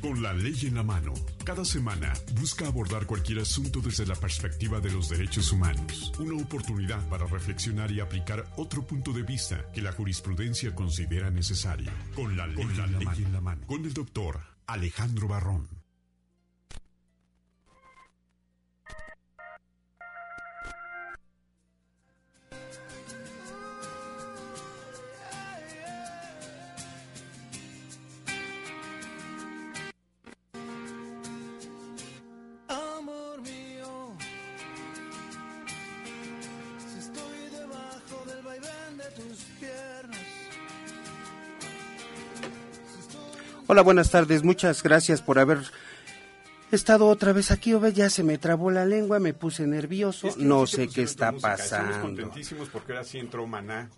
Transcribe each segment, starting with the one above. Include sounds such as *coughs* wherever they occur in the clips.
Con la ley en la mano, cada semana busca abordar cualquier asunto desde la perspectiva de los derechos humanos. Una oportunidad para reflexionar y aplicar otro punto de vista que la jurisprudencia considera necesario. Con la ley, en, la en la mano. Con el doctor Alejandro Barrón. Hola, buenas tardes. Muchas gracias por haber estado otra vez aquí. Obed, ya se me trabó la lengua, me puse nervioso. Es que no sé te qué está música, Estamos pasando. contentísimos porque ahora sí entró Maná,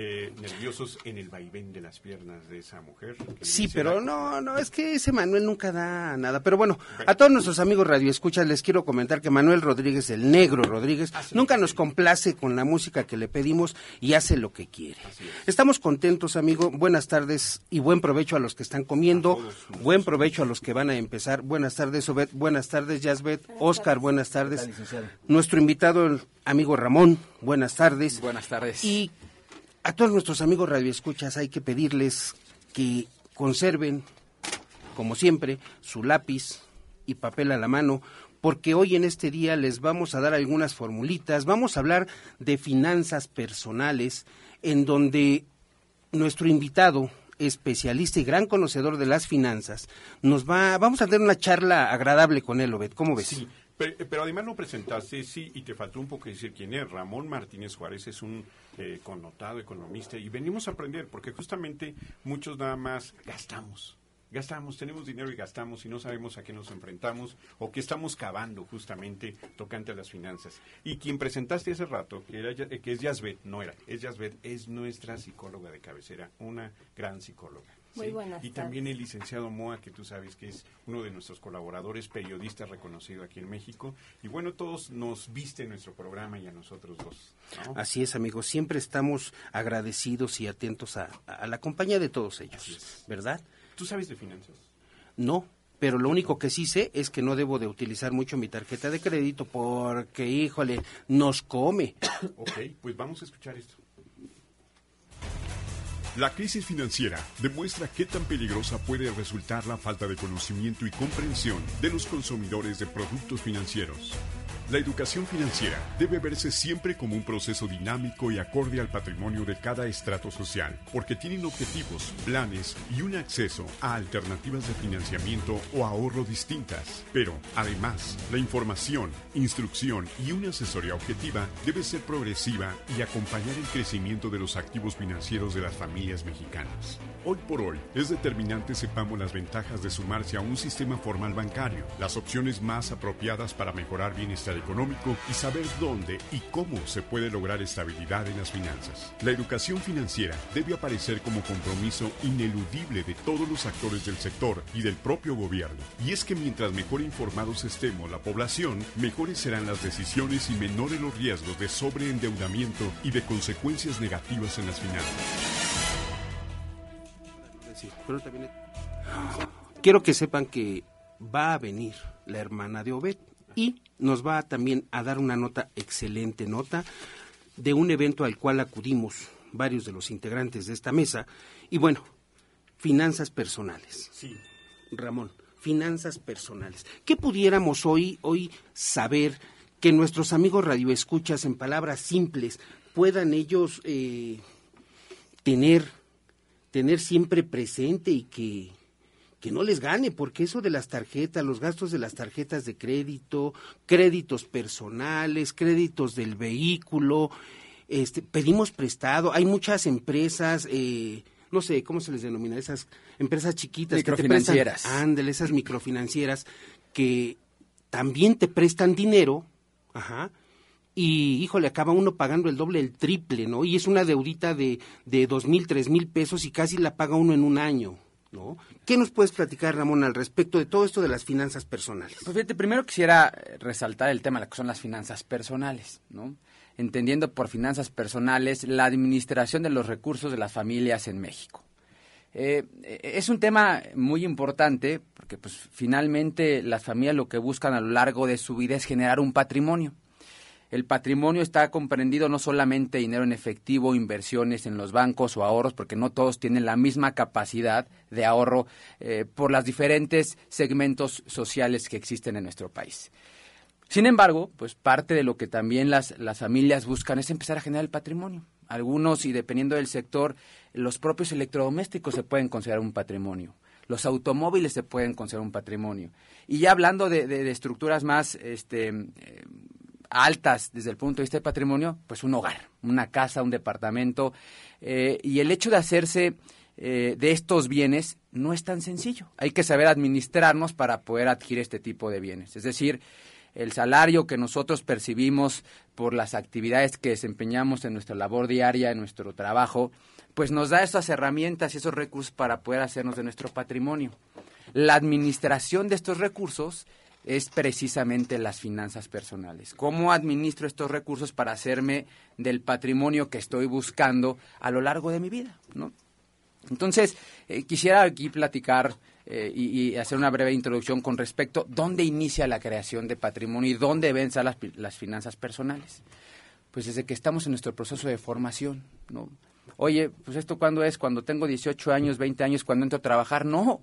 eh, nerviosos en el vaivén de las piernas de esa mujer. Sí, pero la- no, no, es que ese Manuel nunca da nada. Pero bueno, a todos nuestros amigos radioescuchas les quiero comentar que Manuel Rodríguez, el negro Rodríguez, nunca nos complace con la música que le pedimos y hace lo que quiere. Estamos contentos, amigo. Buenas tardes y buen provecho a los que están comiendo. Buen provecho a los que van a empezar. Buenas tardes, Obed. Buenas tardes, Jasbet. Oscar, buenas tardes. Nuestro invitado, el amigo Ramón, buenas tardes. Buenas tardes. Y a todos nuestros amigos radioescuchas hay que pedirles que conserven, como siempre, su lápiz y papel a la mano, porque hoy en este día les vamos a dar algunas formulitas, vamos a hablar de finanzas personales, en donde nuestro invitado, especialista y gran conocedor de las finanzas, nos va, vamos a tener una charla agradable con él, Obed, ¿cómo ves? Sí, pero, pero además lo presentaste, sí, y te faltó un poco decir quién es. Ramón Martínez Juárez es un eh, connotado economista y venimos a aprender porque justamente muchos nada más gastamos. Gastamos, tenemos dinero y gastamos y no sabemos a qué nos enfrentamos o qué estamos cavando justamente tocante a las finanzas. Y quien presentaste hace rato, que, era, eh, que es Yasbet, no era, es Yasbet, es nuestra psicóloga de cabecera, una gran psicóloga. Muy ¿sí? buenas Y también el licenciado Moa, que tú sabes que es uno de nuestros colaboradores, periodista reconocido aquí en México. Y bueno, todos nos viste en nuestro programa y a nosotros dos. ¿no? Así es, amigos. Siempre estamos agradecidos y atentos a, a la compañía de todos ellos, ¿verdad? ¿Tú sabes de finanzas? No, pero lo único que sí sé es que no debo de utilizar mucho mi tarjeta de crédito porque, híjole, nos come. *coughs* Ok, pues vamos a escuchar esto. La crisis financiera demuestra qué tan peligrosa puede resultar la falta de conocimiento y comprensión de los consumidores de productos financieros. La educación financiera debe verse siempre como un proceso dinámico y acorde al patrimonio de cada estrato social, porque tienen objetivos, planes y un acceso a alternativas de financiamiento o ahorro distintas. Pero, además, la información, instrucción y una asesoría objetiva debe ser progresiva y acompañar el crecimiento de los activos financieros de las familias mexicanas. Hoy por hoy, es determinante sepamos las ventajas de sumarse a un sistema formal bancario, las opciones más apropiadas para mejorar bienestar económico y saber dónde y cómo se puede lograr estabilidad en las finanzas. La educación financiera debe aparecer como compromiso ineludible de todos los actores del sector y del propio gobierno. Y es que mientras mejor informados estemos la población, mejores serán las decisiones y menores los riesgos de sobreendeudamiento y de consecuencias negativas en las finanzas. Quiero que sepan que va a venir la hermana de Obed y nos va también a dar una nota, excelente nota, de un evento al cual acudimos varios de los integrantes de esta mesa. Y bueno, finanzas personales. Sí. Ramón, finanzas personales. ¿Qué pudiéramos hoy, hoy saber que nuestros amigos radioescuchas, en palabras simples, puedan ellos eh, tener, tener siempre presente y que, que no les gane, porque eso de las tarjetas, los gastos de las tarjetas de crédito, créditos personales, créditos del vehículo, este, pedimos prestado, hay muchas empresas eh, no sé, ¿cómo se les denomina? Esas empresas chiquitas. Microfinancieras. Que te prestan, ándale, esas microfinancieras que también te prestan dinero, ajá, y híjole, acaba uno pagando el doble, el triple, ¿no? Y es una deudita de, de dos mil, tres mil pesos y casi la paga uno en un año, ¿no? ¿Qué nos puedes platicar, Ramón, al respecto de todo esto de las finanzas personales? Pues fíjate, primero quisiera resaltar el tema de lo que son las finanzas personales, ¿no? Entendiendo por finanzas personales la administración de los recursos de las familias en México. Eh, es un tema muy importante porque pues finalmente las familias lo que buscan a lo largo de su vida es generar un patrimonio. El patrimonio está comprendido no solamente dinero en efectivo, inversiones en los bancos o ahorros, porque no todos tienen la misma capacidad de ahorro eh, por los diferentes segmentos sociales que existen en nuestro país. Sin embargo, pues parte de lo que también las, las familias buscan es empezar a generar el patrimonio. Algunos, y dependiendo del sector, los propios electrodomésticos se pueden considerar un patrimonio. Los automóviles se pueden considerar un patrimonio. Y ya hablando de, de, de estructuras más este, eh, altas desde el punto de vista de patrimonio, pues un hogar, una casa, un departamento. Eh, y el hecho de hacerse eh, de estos bienes no es tan sencillo. Hay que saber administrarnos para poder adquirir este tipo de bienes. Es decir, el salario que nosotros percibimos por las actividades que desempeñamos en nuestra labor diaria, en nuestro trabajo, pues nos da esas herramientas y esos recursos para poder hacernos de nuestro patrimonio. La administración de estos recursos es precisamente las finanzas personales. ¿Cómo administro estos recursos para hacerme del patrimonio que estoy buscando a lo largo de mi vida? ¿no? Entonces, eh, quisiera aquí platicar eh, y, hacer una breve introducción con respecto dónde inicia la creación de patrimonio y dónde deben las, las finanzas personales. Pues desde que estamos en nuestro proceso de formación, ¿no? Oye, pues esto cuándo es, cuando tengo 18 años, 20 años, cuando entro a trabajar, no.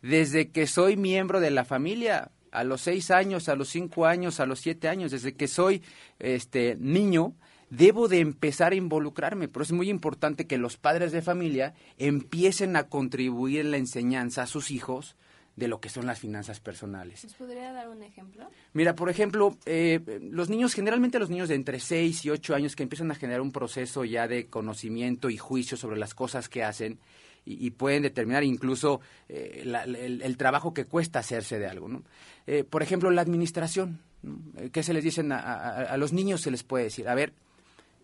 Desde que soy miembro de la familia, a los 6 años, a los 5 años, a los 7 años, desde que soy este niño, debo de empezar a involucrarme. Pero es muy importante que los padres de familia empiecen a contribuir en la enseñanza a sus hijos de lo que son las finanzas personales. ¿Nos podría dar un ejemplo? Mira, por ejemplo, eh, los niños, generalmente los niños de entre 6 y 8 años que empiezan a generar un proceso ya de conocimiento y juicio sobre las cosas que hacen y, y pueden determinar incluso eh, la, el, el, trabajo que cuesta hacerse de algo. ¿no? Eh, por ejemplo, la administración. ¿no? ¿Qué se les dicen a, los niños? Se les puede decir, a ver,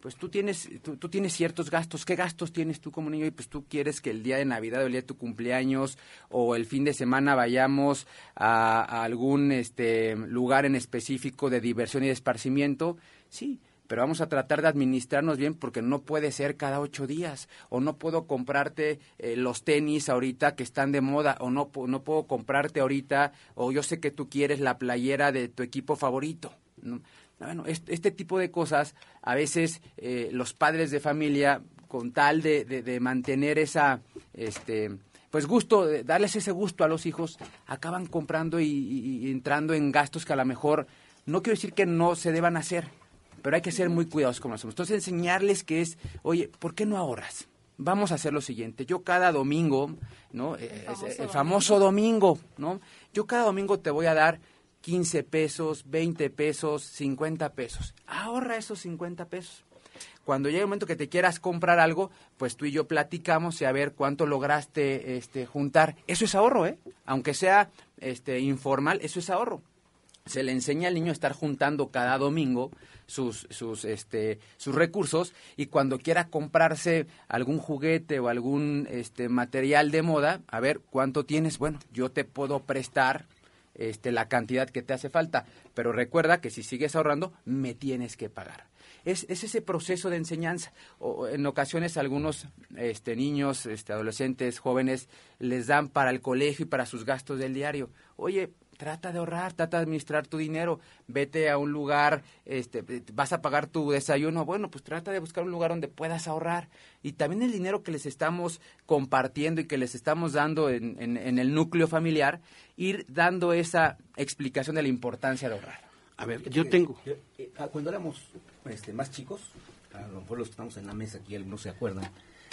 pues tú tienes, tú, tú, tienes ciertos gastos. ¿Qué gastos tienes tú como niño? Y pues tú quieres que el día de Navidad o el día de tu cumpleaños o el fin de semana vayamos a, a algún este, lugar en específico de diversión y de esparcimiento. Sí, pero vamos a tratar de administrarnos bien porque no puede ser cada ocho días o no puedo comprarte eh, los tenis ahorita que están de moda o no, no puedo comprarte ahorita o yo sé que tú quieres la playera de tu equipo favorito. ¿no? Bueno, este, tipo de cosas, a veces eh, los padres de familia, con tal de, de, mantener esa, este, pues gusto, darles ese gusto a los hijos, acaban comprando y, y, y, entrando en gastos que a lo mejor, no quiero decir que no se deban hacer, pero hay que ser muy cuidadosos con nosotros. Entonces enseñarles que es, oye, ¿por qué no ahorras? Vamos a hacer lo siguiente, yo cada domingo, ¿no? El famoso, el famoso domingo, ¿no? Yo cada domingo te voy a dar 15 pesos, 20 pesos, 50 pesos. Ahorra esos 50 pesos. Cuando llegue el momento que te quieras comprar algo, pues tú y yo platicamos y a ver cuánto lograste este, juntar. Eso es ahorro, ¿eh? Aunque sea este, informal, eso es ahorro. Se le enseña al niño a estar juntando cada domingo sus, sus, este, sus recursos y cuando quiera comprarse algún juguete o algún este, material de moda, a ver cuánto tienes. Bueno, yo te puedo prestar este, la cantidad que te hace falta. Pero recuerda que si sigues ahorrando, me tienes que pagar. Es, es ese proceso de enseñanza. O, en ocasiones algunos este, niños, este, adolescentes, jóvenes, les dan para el colegio y para sus gastos del diario. Oye, trata de ahorrar, trata de administrar tu dinero, vete a un lugar, este, vas a pagar tu desayuno, bueno, pues trata de buscar un lugar donde puedas ahorrar. Y también el dinero que les estamos compartiendo y que les estamos dando en, en, en el núcleo familiar, ir dando esa explicación de la importancia de ahorrar. A ver, yo tengo... Eh, cuando éramos este, más chicos, a lo mejor los que estamos en la mesa aquí, algunos se acuerdan,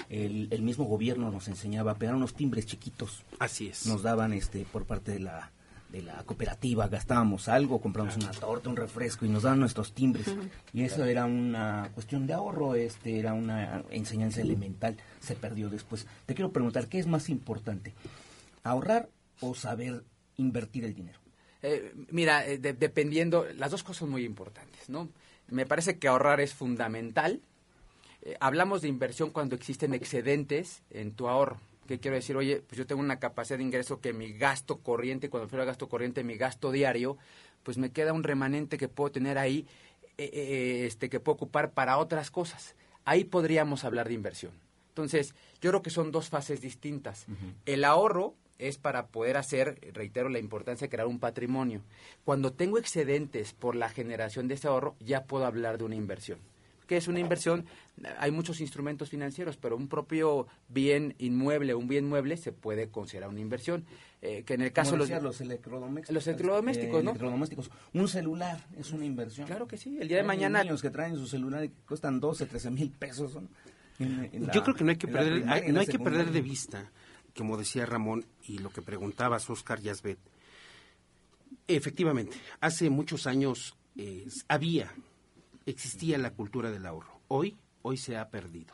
el, el, mismo gobierno nos enseñaba a pegar unos timbres chiquitos. Así es. Nos daban este por parte de la de la cooperativa, gastábamos algo, compramos una torta, un refresco y nos daban nuestros timbres. Y eso era una cuestión de ahorro, este era una enseñanza elemental, se perdió después. Te quiero preguntar, ¿qué es más importante? ¿Ahorrar o saber invertir el dinero? Eh, mira, eh, de- dependiendo, las dos cosas son muy importantes, ¿no? Me parece que ahorrar es fundamental. Eh, hablamos de inversión cuando existen excedentes en tu ahorro. ¿Qué quiero decir? Oye, pues yo tengo una capacidad de ingreso que mi gasto corriente, cuando fuera gasto corriente, mi gasto diario, pues me queda un remanente que puedo tener ahí, eh, eh, este, que puedo ocupar para otras cosas. Ahí podríamos hablar de inversión. Entonces, yo creo que son dos fases distintas. El ahorro es para poder hacer, reitero, la importancia de crear un patrimonio. Cuando tengo excedentes por la generación de ese ahorro, ya puedo hablar de una inversión. ¿Qué es una inversión? Hay muchos instrumentos financieros, pero un propio bien inmueble, un bien mueble, se puede considerar una inversión. Eh, que en el caso de los... los electrodomésticos. Los electrodomésticos, ¿no? electrodomésticos. Un celular es una inversión. Claro que sí, el día de Hay mañana... niños que traen su celular y que cuestan 12, 13 mil pesos. ¿no? En- en la- Yo creo que no hay que perder, primaria, hay- no hay que perder de vista, como decía Ramón y lo que preguntabas Oscar Yasbet. Efectivamente, hace muchos años eh, había, existía la cultura del ahorro. Hoy, hoy se ha perdido.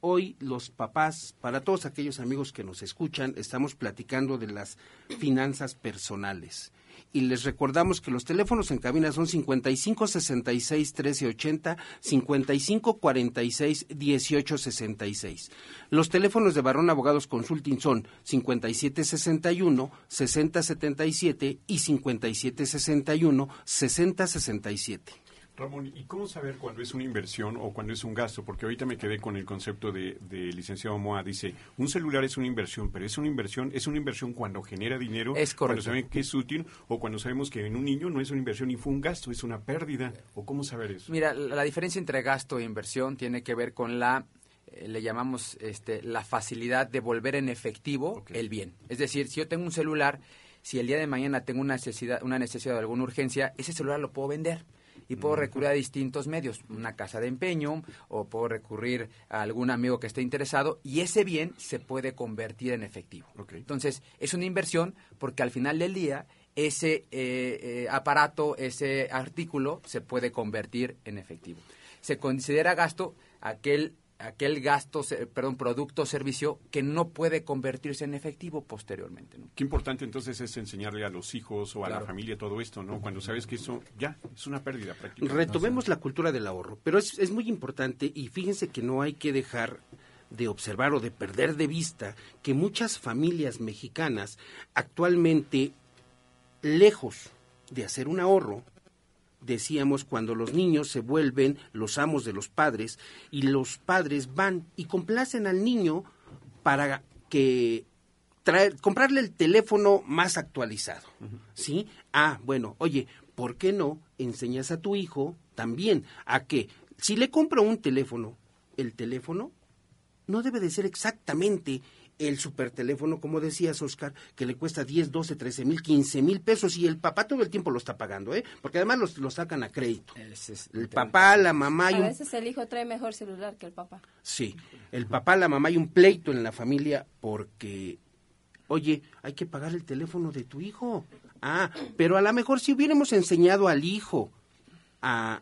Hoy los papás, para todos aquellos amigos que nos escuchan, estamos platicando de las finanzas personales. Y les recordamos que los teléfonos en cabina son 55 66 13 80, 55 46 18 66. Los teléfonos de Barón Abogados Consulting son 57 61 60 77 y 57 61 60 67. Ramón, ¿y cómo saber cuándo es una inversión o cuándo es un gasto? Porque ahorita me quedé con el concepto de, de licenciado Moa. Dice, un celular es una inversión, pero es una inversión, es una inversión cuando genera dinero, Es cuando saben que es útil, o cuando sabemos que en un niño no es una inversión y fue un gasto, es una pérdida. ¿O cómo saber eso? Mira, la, diferencia entre gasto e inversión tiene que ver con la, eh, le llamamos este, la facilidad de volver en efectivo el bien. Es decir, si yo tengo un celular, si el día de mañana tengo una necesidad, una necesidad de alguna urgencia, ese celular lo puedo vender. Y puedo recurrir a distintos medios, una casa de empeño, o puedo recurrir a algún amigo que esté interesado, y ese bien se puede convertir en efectivo. Entonces, es una inversión porque al final del día ese eh, eh, aparato, ese artículo se puede convertir en efectivo. Se considera gasto aquel aquel gasto, perdón, producto o servicio que no puede convertirse en efectivo posteriormente. ¿no? Qué importante entonces es enseñarle a los hijos o a la familia todo esto, ¿no? Cuando sabes que eso ya es una pérdida prácticamente. Retomemos la cultura del ahorro, pero es, es muy importante y fíjense que no hay que dejar de observar o de perder de vista que muchas familias mexicanas actualmente, lejos de hacer un ahorro, decíamos cuando los niños se vuelven los amos de los padres y los padres van y complacen al niño para que traer, comprarle el teléfono más actualizado, ¿sí? Ah, bueno, oye, ¿por qué no enseñas a tu hijo también a que si le compro un teléfono, el teléfono no debe de ser exactamente el super teléfono, como decías, Oscar, que le cuesta 10, 12, 13 mil, 15 mil pesos y el papá todo el tiempo lo está pagando, ¿eh? Porque además los- lo sacan a crédito. Es El papá, la mamá y A veces el hijo trae mejor celular que el papá. Sí, el papá, la mamá y un pleito en la familia porque, oye, hay que pagar el teléfono de tu hijo. Ah, pero a lo mejor si hubiéramos enseñado al hijo a...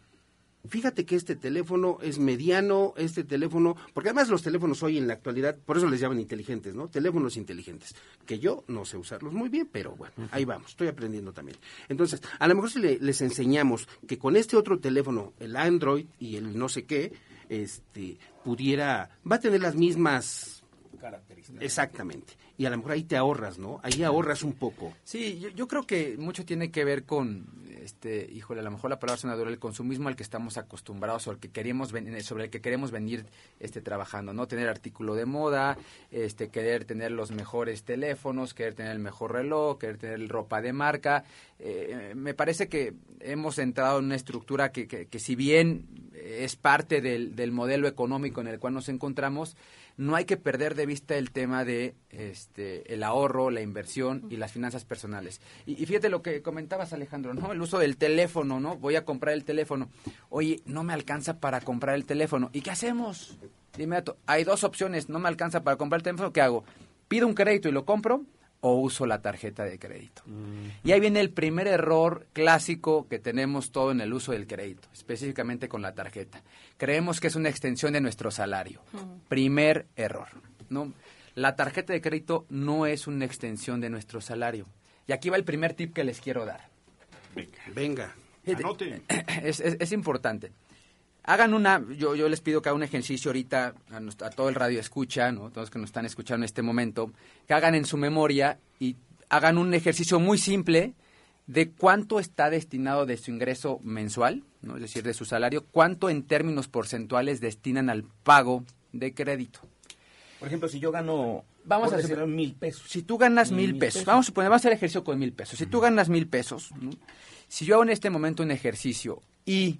Fíjate que este teléfono es mediano, este teléfono, porque además los teléfonos hoy en la actualidad, por eso les llaman inteligentes, ¿no? Teléfonos inteligentes, que yo no sé usarlos muy bien, pero bueno, ahí vamos, estoy aprendiendo también. Entonces, a lo mejor si le- les enseñamos que con este otro teléfono, el Android y el no sé qué, este, pudiera, va a tener las mismas Características. Exactamente. Y a lo mejor ahí te ahorras, ¿no? Ahí ahorras un poco. Sí, yo, yo creo que mucho tiene que ver con, este, híjole, a lo mejor la palabra suena dura, el consumismo al que estamos acostumbrados o al que queremos ven- sobre el que queremos venir este, trabajando, ¿no? Tener artículo de moda, este, querer tener los mejores teléfonos, querer tener el mejor reloj, querer tener ropa de marca. Eh, me parece que hemos entrado en una estructura que, que, que si bien es parte del, del modelo económico en el cual nos encontramos, no hay que perder de vista el tema de este el ahorro, la inversión y las finanzas personales. Y, fíjate lo que comentabas Alejandro, ¿no? El uso del teléfono, ¿no? Voy a comprar el teléfono. Oye, no me alcanza para comprar el teléfono. ¿Y qué hacemos? Inmediato, hay dos opciones, no me alcanza para comprar el teléfono, ¿qué hago? ¿Pido un crédito y lo compro? O uso la tarjeta de crédito. Y ahí viene el primer error clásico que tenemos todo en el uso del crédito, específicamente con la tarjeta. Creemos que es una extensión de nuestro salario. Primer error. ¿no? La tarjeta de crédito no es una extensión de nuestro salario. Y aquí va el primer tip que les quiero dar. Venga. Anote. *clears throat* Es, es- es importante. Hagan una, yo, yo les pido que hagan un ejercicio ahorita a, nos- a todo el radio escucha, ¿no? todos que nos están escuchando en este momento, que hagan en su memoria y hagan un ejercicio muy simple de cuánto está destinado de su ingreso mensual, ¿no? es decir, de su salario, cuánto en términos porcentuales destinan al pago de crédito. Por ejemplo, si yo gano, Vamos a decir, suponer- mil pesos. Si tú ganas mil, Mil pesos, pesos. vamos a suponer, vamos a hacer ejercicio con mil pesos. Si tú ganas mil pesos, ¿no? si yo hago en este momento un ejercicio y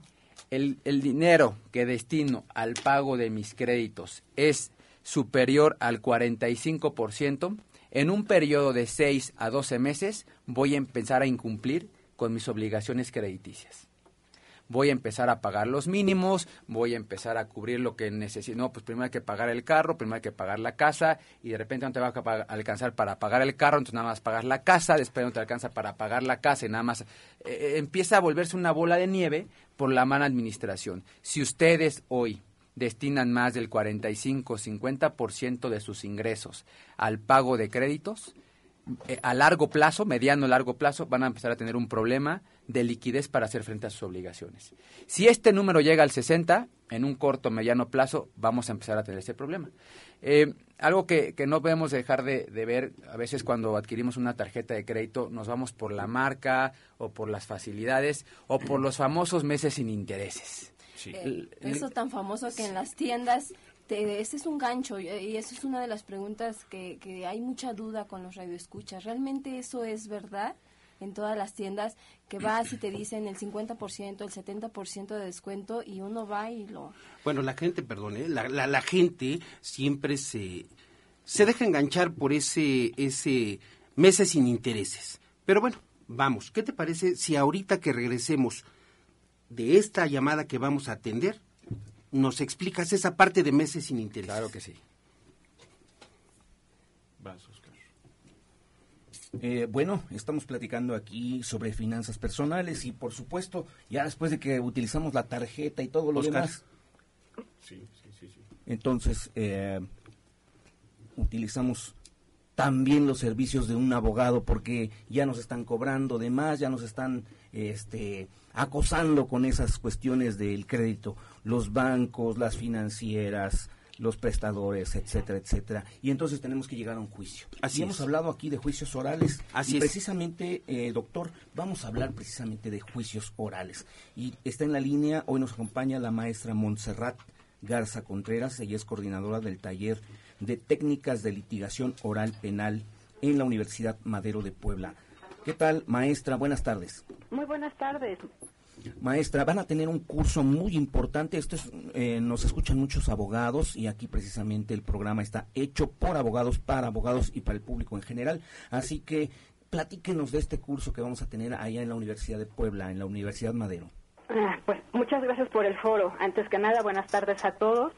el, dinero que destino al pago de mis créditos es superior al 45%, en un periodo de 6 a 12 meses voy a empezar a incumplir con mis obligaciones crediticias voy a empezar a pagar los mínimos, voy a empezar a cubrir lo que necesito. No, pues primero hay que pagar el carro, primero hay que pagar la casa y de repente no te va a alcanzar para pagar el carro, entonces nada más pagar la casa, después no te alcanza para pagar la casa y nada más. eh, eh, empieza a volverse una bola de nieve por la mala administración. Si ustedes hoy destinan más del 45-50% de sus ingresos al pago de créditos, eh, a largo plazo, mediano largo plazo, van a empezar a tener un problema de liquidez para hacer frente a sus obligaciones. Si este número llega al 60, en un corto, mediano plazo, vamos a empezar a tener ese problema. Eh, algo que, que no podemos dejar de, de ver, a veces cuando adquirimos una tarjeta de crédito, nos vamos por la marca o por las facilidades o por los famosos meses sin intereses. Eh, El- el- eso tan famoso que en las tiendas, te, ese es un gancho y, y eso es una de las preguntas que, que hay mucha duda con los radioescuchas. ¿Realmente eso es verdad? En todas las tiendas que vas y te dicen el 50%, el 70% de descuento y uno va y lo... Bueno, la gente, perdón, ¿eh? la, la, la gente siempre se, se deja enganchar por ese, ese meses sin intereses. Pero bueno, vamos, ¿qué te parece si ahorita que regresemos de esta llamada que vamos a atender, nos explicas esa parte de meses sin intereses? Claro que sí. Vas, Oscar. Eh, bueno, estamos platicando aquí sobre finanzas personales y por supuesto, ya después de que utilizamos la tarjeta y todo lo Oscar. demás, Sí, sí, sí, sí. entonces eh, utilizamos también los servicios de un abogado porque ya nos están cobrando de más, ya nos están este, acosando con esas cuestiones del crédito, los bancos, las financieras, los prestadores, etcétera, etcétera. Y entonces tenemos que llegar a un juicio. Así y hemos hablado aquí de juicios orales. Así y es. precisamente, eh, doctor, vamos a hablar precisamente de juicios orales. Y está en la línea, hoy nos acompaña la maestra Montserrat Garza Contreras, ella es coordinadora del taller de técnicas de litigación oral penal en la Universidad Madero de Puebla. ¿Qué tal, maestra? Buenas tardes. Muy buenas tardes. Maestra, van a tener un curso muy importante. Esto es, eh, nos escuchan muchos abogados y aquí precisamente el programa está hecho por abogados, para abogados y para el público en general. Así que platíquenos de este curso que vamos a tener allá en la Universidad de Puebla, en la Universidad Madero. Pues muchas gracias por el foro. Antes que nada, buenas tardes a todos.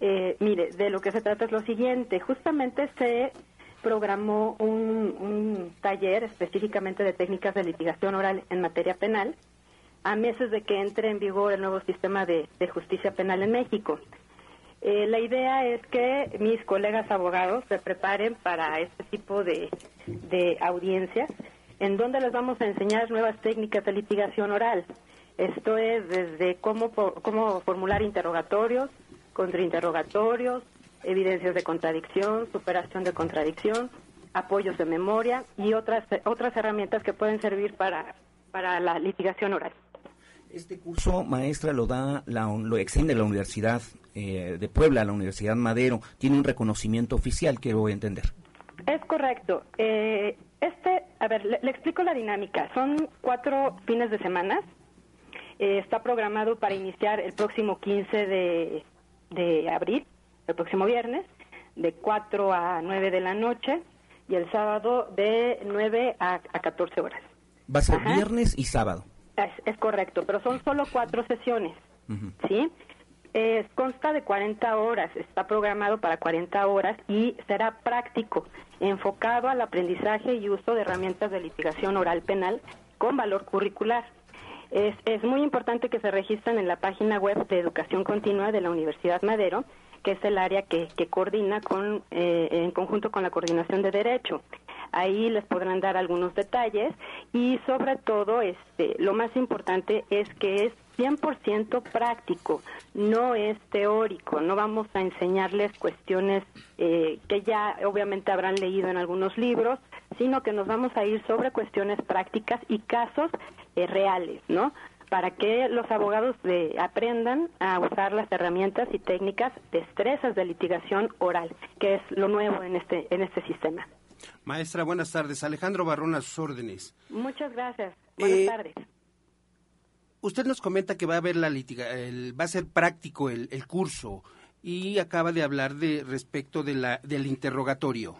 Eh, mire, de lo que se trata es lo siguiente. Justamente se programó un, un taller específicamente de técnicas de litigación oral en materia penal a meses de que entre en vigor el nuevo sistema de, de justicia penal en México. Eh, la idea es que mis colegas abogados se preparen para este tipo de, audiencias, en donde les vamos a enseñar nuevas técnicas de litigación oral. Esto es desde cómo, cómo formular interrogatorios, contrainterrogatorios, evidencias de contradicción, superación de contradicción, apoyos de memoria y otras, otras herramientas que pueden servir para, para la litigación oral. Este curso, maestra, lo da, la, lo extiende la Universidad eh, de Puebla, la Universidad Madero. Tiene un reconocimiento oficial, quiero entender. Es correcto. Eh, este, a ver, le, le explico la dinámica. Son cuatro fines de semana. Eh, está programado para iniciar el próximo 15 de, de abril, el próximo viernes, de 4 a 9 de la noche y el sábado de 9 a, a 14 horas. Va a ser Ajá. viernes y sábado. Es, es correcto, pero son solo cuatro sesiones. ¿sí? Eh, consta de 40 horas, está programado para 40 horas y será práctico, enfocado al aprendizaje y uso de herramientas de litigación oral penal con valor curricular. Es, es muy importante que se registren en la página web de Educación Continua de la Universidad Madero, que es el área que, que coordina con, eh, en conjunto con la Coordinación de Derecho. Ahí les podrán dar algunos detalles y sobre todo este, lo más importante es que es 100% práctico, no es teórico, no vamos a enseñarles cuestiones eh, que ya obviamente habrán leído en algunos libros, sino que nos vamos a ir sobre cuestiones prácticas y casos eh, reales, ¿no? Para que los abogados de, aprendan a usar las herramientas y técnicas, destrezas de litigación oral, que es lo nuevo en este, en este sistema. Maestra, buenas tardes. Alejandro Barrón a sus órdenes. Muchas gracias. Buenas Eh, tardes. Usted nos comenta que va a haber la litiga, el- va a ser práctico el, el curso y acaba de hablar de respecto de la del interrogatorio.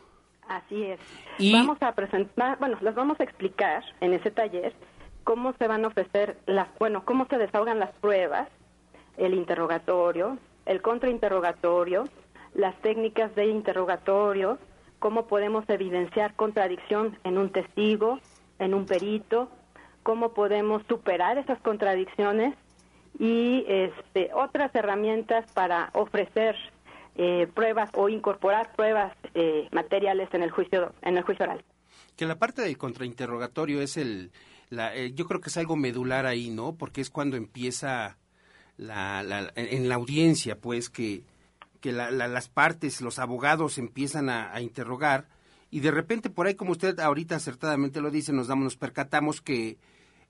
Así es. Y- Vamos a presentar, bueno, les vamos a explicar en ese taller cómo se van a ofrecer las, bueno, cómo se desahogan las pruebas, el interrogatorio, el contrainterrogatorio, las técnicas de interrogatorio, cómo podemos evidenciar contradicción en un testigo, en un perito, cómo podemos superar esas contradicciones y este, otras herramientas para ofrecer eh, pruebas o incorporar pruebas eh, materiales en el juicio en el juicio oral. Que la parte del contrainterrogatorio es el, la, eh, yo creo que es algo medular ahí, ¿no? Porque es cuando empieza la, la- en la audiencia, pues, que, que la- las partes, los abogados empiezan a, a interrogar y de repente por ahí, como usted ahorita acertadamente lo dice, nos damos, nos percatamos que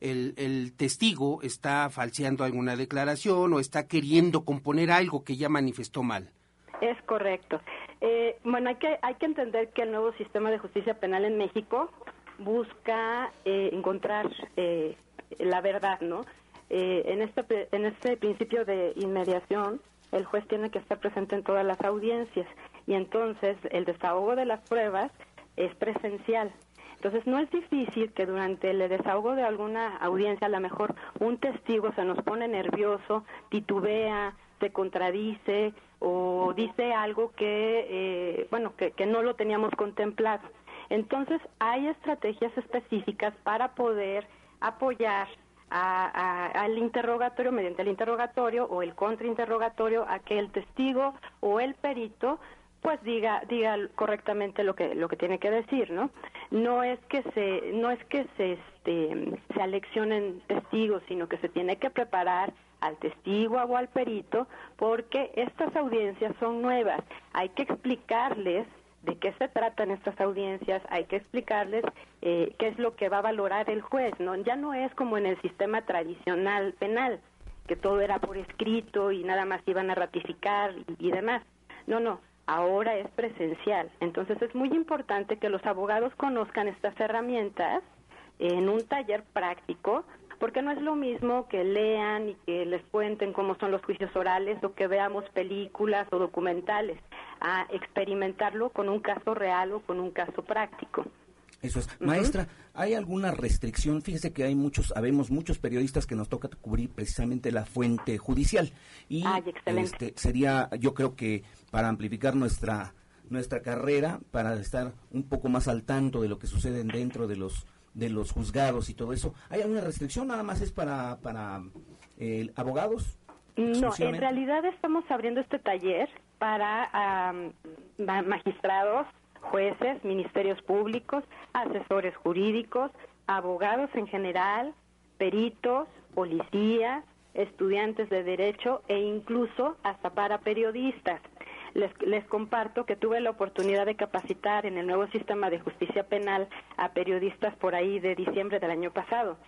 el, el testigo está falseando alguna declaración o está queriendo componer algo que ya manifestó mal. Es correcto. Eh, bueno, hay que, hay que entender que el nuevo sistema de justicia penal en México busca eh, encontrar eh, la verdad, ¿no? Eh, en, este, en este principio de inmediación, el juez tiene que estar presente en todas las audiencias y entonces el desahogo de las pruebas es presencial. Entonces no es difícil que durante el desahogo de alguna audiencia a lo mejor un testigo se nos pone nervioso, titubea, se contradice o dice algo que, eh, bueno, que, que no lo teníamos contemplado. Entonces hay estrategias específicas para poder apoyar a- a- al interrogatorio, mediante el interrogatorio o el contrainterrogatorio, a que el testigo o el perito pues diga diga correctamente lo que lo que tiene que decir no no es que se no es que se este se aleccionen testigos sino que se tiene que preparar al testigo o al perito porque estas audiencias son nuevas. Hay que explicarles de qué se tratan estas audiencias, hay que explicarles eh, qué es lo que va a valorar el juez, ¿no? Ya no es como en el sistema tradicional penal, que todo era por escrito y nada más iban a ratificar y, y demás. No, no, ahora es presencial. Entonces es muy importante que los abogados conozcan estas herramientas en un taller práctico, porque no es lo mismo que lean y que les cuenten cómo son los juicios orales o que veamos películas o documentales, a experimentarlo con un caso real o con un caso práctico. Eso es. Maestra, ¿hay alguna restricción? Fíjese que hay muchos, habemos muchos periodistas que nos toca cubrir precisamente la fuente judicial. Y Ay, excelente. este, sería, yo creo que para amplificar nuestra nuestra carrera, para estar un poco más al tanto de lo que sucede dentro de los de los juzgados y todo eso, ¿hay alguna restricción? Nada más es para para eh, abogados. No, en realidad estamos abriendo este taller para magistrados, jueces, ministerios públicos, asesores jurídicos, abogados en general, peritos, policías, estudiantes de derecho e incluso hasta para periodistas. Les, les comparto que tuve la oportunidad de capacitar en el nuevo sistema de justicia penal a periodistas por ahí de diciembre del año pasado.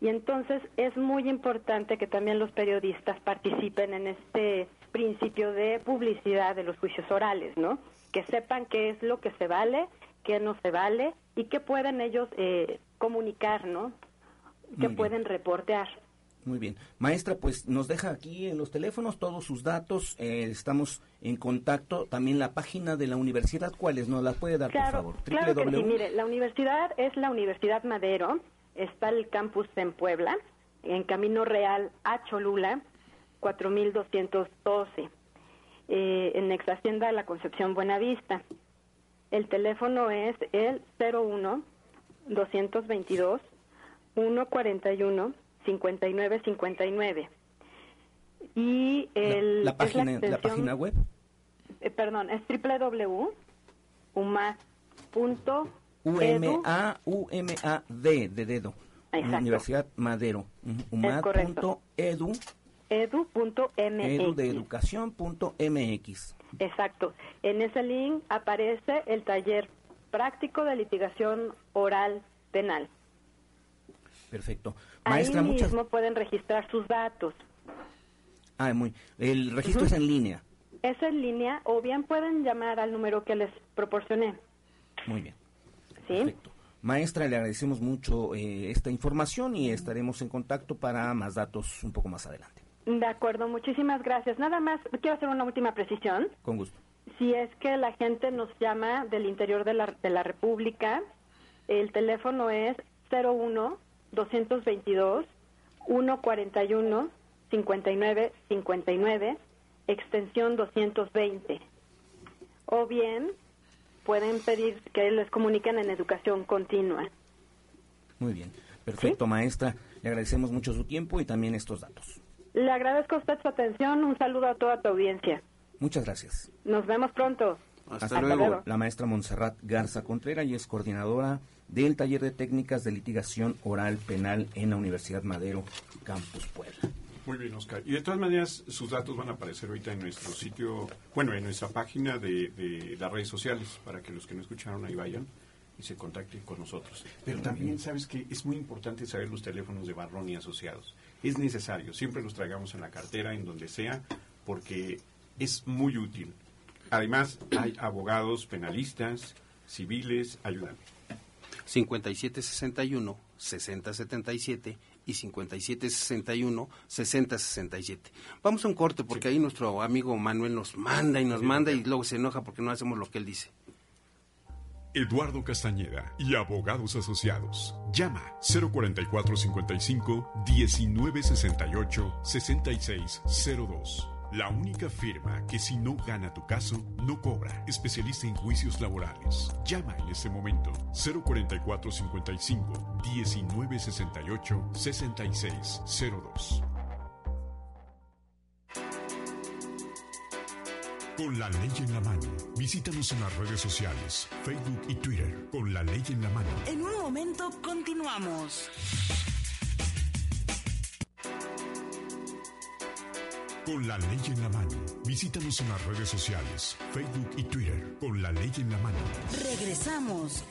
Y entonces es muy importante que también los periodistas participen en este principio de publicidad de los juicios orales, ¿no? Que sepan qué es lo que se vale, qué no se vale y qué pueden ellos eh, comunicar, ¿no? Que pueden reportear. Muy bien. Maestra, pues nos deja aquí en los teléfonos todos sus datos. eh, estamos en contacto. También la página de la universidad, ¿cuál es? ¿Nos la puede dar, Claro, por favor? claro que sí. Mire, la universidad es la Universidad Madero, está el campus en Puebla, en Camino Real a Cholula, 4212, eh, en ex Hacienda La Concepción Buenavista. El teléfono es el 01 222 141 5959. Y el, la, es página, la, extensión- página web. eh, perdón, es www.umas.edu UMA, UMAD de dedo. Exacto. Universidad Madero. Es umad.edu, edu.mx. edu de educación.mx. Exacto. En ese link aparece el taller práctico de litigación oral penal. Perfecto. Maestra, Ahí muchas. mismo pueden registrar sus datos. Ah, muy. El registro es en línea. Es en línea o bien pueden llamar al número que les proporcioné. Muy bien. ¿Sí? Perfecto. Maestra, le agradecemos mucho eh, esta información y estaremos en contacto para más datos un poco más adelante. De acuerdo, muchísimas gracias. Nada más, quiero hacer una última precisión. Con gusto. Si es que la gente nos llama del interior de la, de la República, el teléfono es 01 222 141 59 59 extensión 220. O bien pueden pedir que les comuniquen en educación continua. Muy bien. Perfecto, maestra. Le agradecemos mucho su tiempo y también estos datos. Le agradezco a usted su atención. Un saludo a toda tu audiencia. Muchas gracias. Nos vemos pronto. Hasta, luego. La maestra Montserrat Garza Contreras y es coordinadora del taller de técnicas de litigación oral penal en la Universidad Madero, Campus Puebla. Muy bien, Oscar. Y de todas maneras, sus datos van a aparecer ahorita en nuestro sitio, bueno, en nuestra página de, de las redes sociales, para que los que no escucharon ahí vayan y se contacten con nosotros. Pero también, ¿sabes que Es muy importante saber los teléfonos de Barrón y Asociados. Es necesario, siempre los traigamos en la cartera, en donde sea, porque es muy útil. Además, hay abogados penalistas, civiles, ayudan. 5761 6077 y 5761 6067. Vamos a un corte porque ahí nuestro amigo Manuel nos manda y nos manda y luego se enoja porque no hacemos lo que él dice. Eduardo Castañeda y abogados asociados. Llama 04455 1968 6602. La única firma que si no gana tu caso, no cobra. Especialista en juicios laborales. Llama en este momento 04455 1968 6602. Con la ley en la mano. Visítanos en las redes sociales, Facebook y Twitter. Con la ley en la mano. En un momento continuamos. Con la ley en la mano. Visítanos en las redes sociales, Facebook y Twitter. Con la ley en la mano. Regresamos.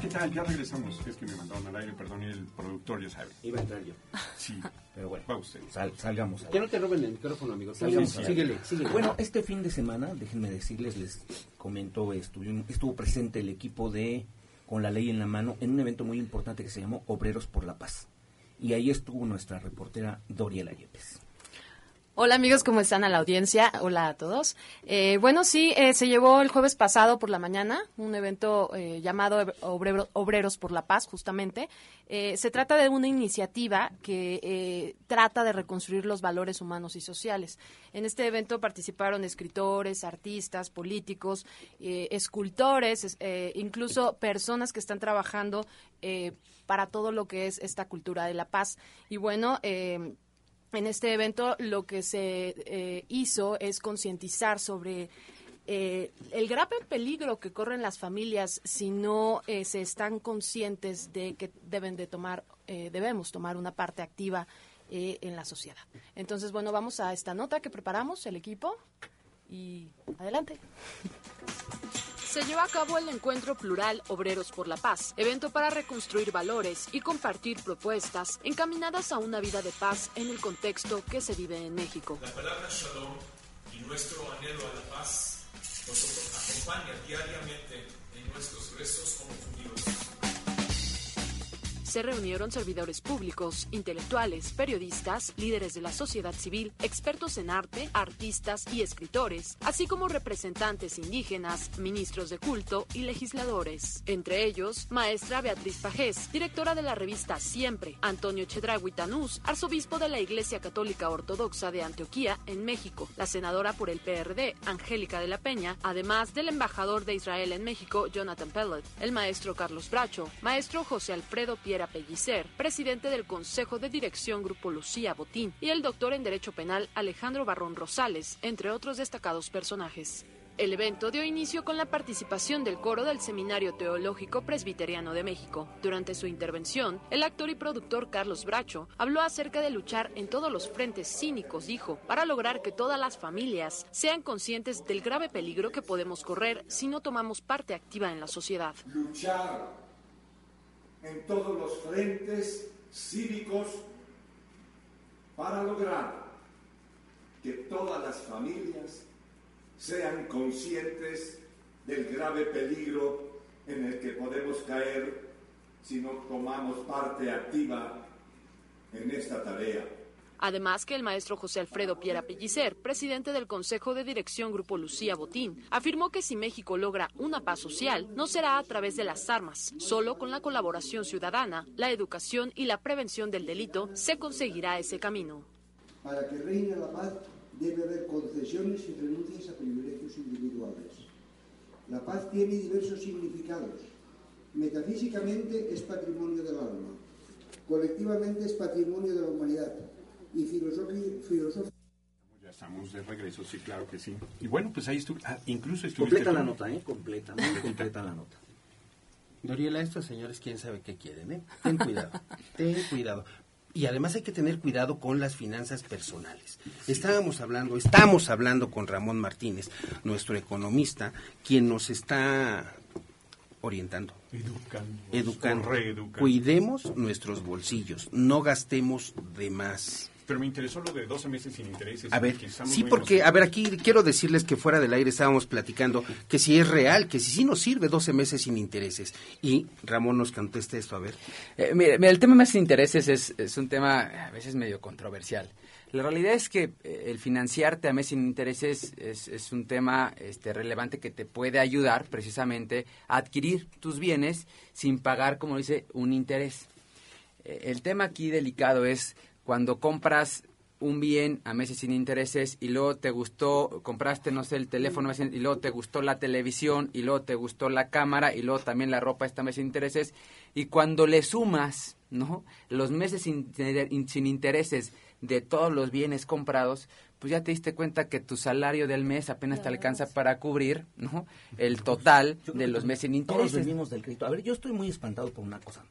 ¿Qué tal? Ya regresamos. Es que me mandaron al aire, perdón, y el productor ya sabe. Iba a entrar yo. Sí, *laughs* Pero bueno, va usted. sal- salgamos. Que no te roben el micrófono, amigo. Salgamos Sí, síguele, síguele. Bueno, este fin de semana, déjenme decirles, les comento, estuvo, estuvo presente el equipo de Con la Ley en la Mano en un evento muy importante que se llamó Obreros por la Paz. Y ahí estuvo nuestra reportera Doriela Yepes. Hola amigos, ¿cómo están a la audiencia? Hola a todos. Eh, bueno, sí, eh, se llevó el jueves pasado por la mañana un evento eh, llamado Obrero- Obreros por la Paz, justamente. Eh, se trata de una iniciativa que trata de reconstruir los valores humanos y sociales. En este evento participaron escritores, artistas, políticos, escultores, es- incluso personas que están trabajando para todo lo que es esta cultura de la paz. Y bueno, en este evento lo que se eh, hizo es concientizar sobre eh, el grave peligro que corren las familias si no eh, se están conscientes de que deben de tomar, eh, debemos tomar una parte activa eh, en la sociedad. Entonces, bueno, vamos a esta nota que preparamos el equipo y adelante. Se llevó a cabo el encuentro plural Obreros por la Paz, evento para reconstruir valores y compartir propuestas encaminadas a una vida de paz en el contexto que se vive en México. La palabra shalom y nuestro anhelo a la paz nos acompaña diariamente en nuestros restos como. Se reunieron servidores públicos, intelectuales, periodistas, líderes de la sociedad civil, expertos en arte, artistas y escritores, así como representantes indígenas, ministros de culto y legisladores. Entre ellos, maestra Beatriz Pajés, directora de la revista Siempre, Antonio Chedragui Tanús, arzobispo de la Iglesia Católica Ortodoxa de Antioquía, en México, la senadora por el PRD, Angélica de la Peña, además del embajador de Israel en México, Jonathan Pellet, el maestro Carlos Bracho, maestro José Alfredo Piera Pellicer, presidente del Consejo de Dirección Grupo Lucía Botín, y el doctor en Derecho Penal Alejandro Barrón Rosales, entre otros destacados personajes. El evento dio inicio con la participación del coro del Seminario Teológico Presbiteriano de México. Durante su intervención, el actor y productor Carlos Bracho habló acerca de luchar en todos los frentes cínicos, dijo, para lograr que todas las familias sean conscientes del grave peligro que podemos correr si no tomamos parte activa en la sociedad. Luchar en todos los frentes cívicos para lograr que todas las familias sean conscientes del grave peligro en el que podemos caer si no tomamos parte activa en esta tarea. Además que el maestro José Alfredo Piera Pellicer, presidente del Consejo de Dirección Grupo Lucía Botín, afirmó que si México logra una paz social, no será a través de las armas, solo con la colaboración ciudadana, la educación y la prevención del delito se conseguirá ese camino. Para que reine la paz debe haber concesiones y renuncias a privilegios individuales. La paz tiene diversos significados. Metafísicamente es patrimonio del alma, colectivamente es patrimonio de la humanidad y filosóficamente Ya estamos de regreso, sí, claro que sí. Y bueno, pues ahí estuve, ah, incluso estuviste Completa la nota, ¿eh? Completa, muy completa la nota. Doriela, estos señores quién sabe qué quieren, ¿eh? Ten cuidado, ten cuidado. Y además hay que tener cuidado con las finanzas personales. Estábamos hablando, estamos hablando con Ramón Martínez, nuestro economista, quien nos está orientando, Educando. educando. Reeducando. Cuidemos nuestros bolsillos, no gastemos de más. Pero me interesó lo de 12 meses sin intereses. A ver, sí, porque, a ver, aquí quiero decirles que fuera del aire estábamos platicando que si es real, que si sí nos sirve 12 meses sin intereses. Y Ramón nos contesta esto, a ver. Eh, mire, mire, el tema más sin intereses es, es un tema a veces medio controversial. La realidad es que eh, el financiarte a mes sin intereses es, es un tema este, relevante que te puede ayudar precisamente a adquirir tus bienes sin pagar, como dice, un interés. Eh, el tema aquí delicado es cuando compras un bien a meses sin intereses y luego te gustó, compraste, no sé, el teléfono y luego te gustó la televisión y luego te gustó la cámara y luego también la ropa esta mes sin intereses y cuando le sumas, ¿no? Los meses sin, sin intereses de todos los bienes comprados, pues ya te diste cuenta que tu salario del mes apenas te alcanza para cubrir, ¿no? El total de los meses sin Todos intereses. vivimos del crédito. A ver, yo estoy muy espantado por una cosa.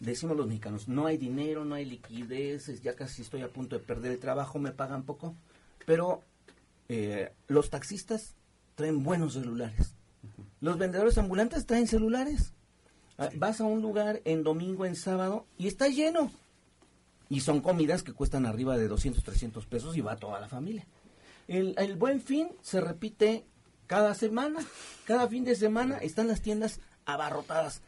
Decimos los mexicanos, no hay dinero, no hay liquidez, ya casi estoy a punto de perder el trabajo, me pagan poco. Pero eh, los taxistas traen buenos celulares. Los vendedores ambulantes traen celulares. Ah, Vas a un lugar en domingo, en sábado, y está lleno. Y son comidas que cuestan arriba de 200, 300 pesos y va toda la familia. El, el buen fin se repite cada semana. Cada fin de semana están las tiendas abarrotadas.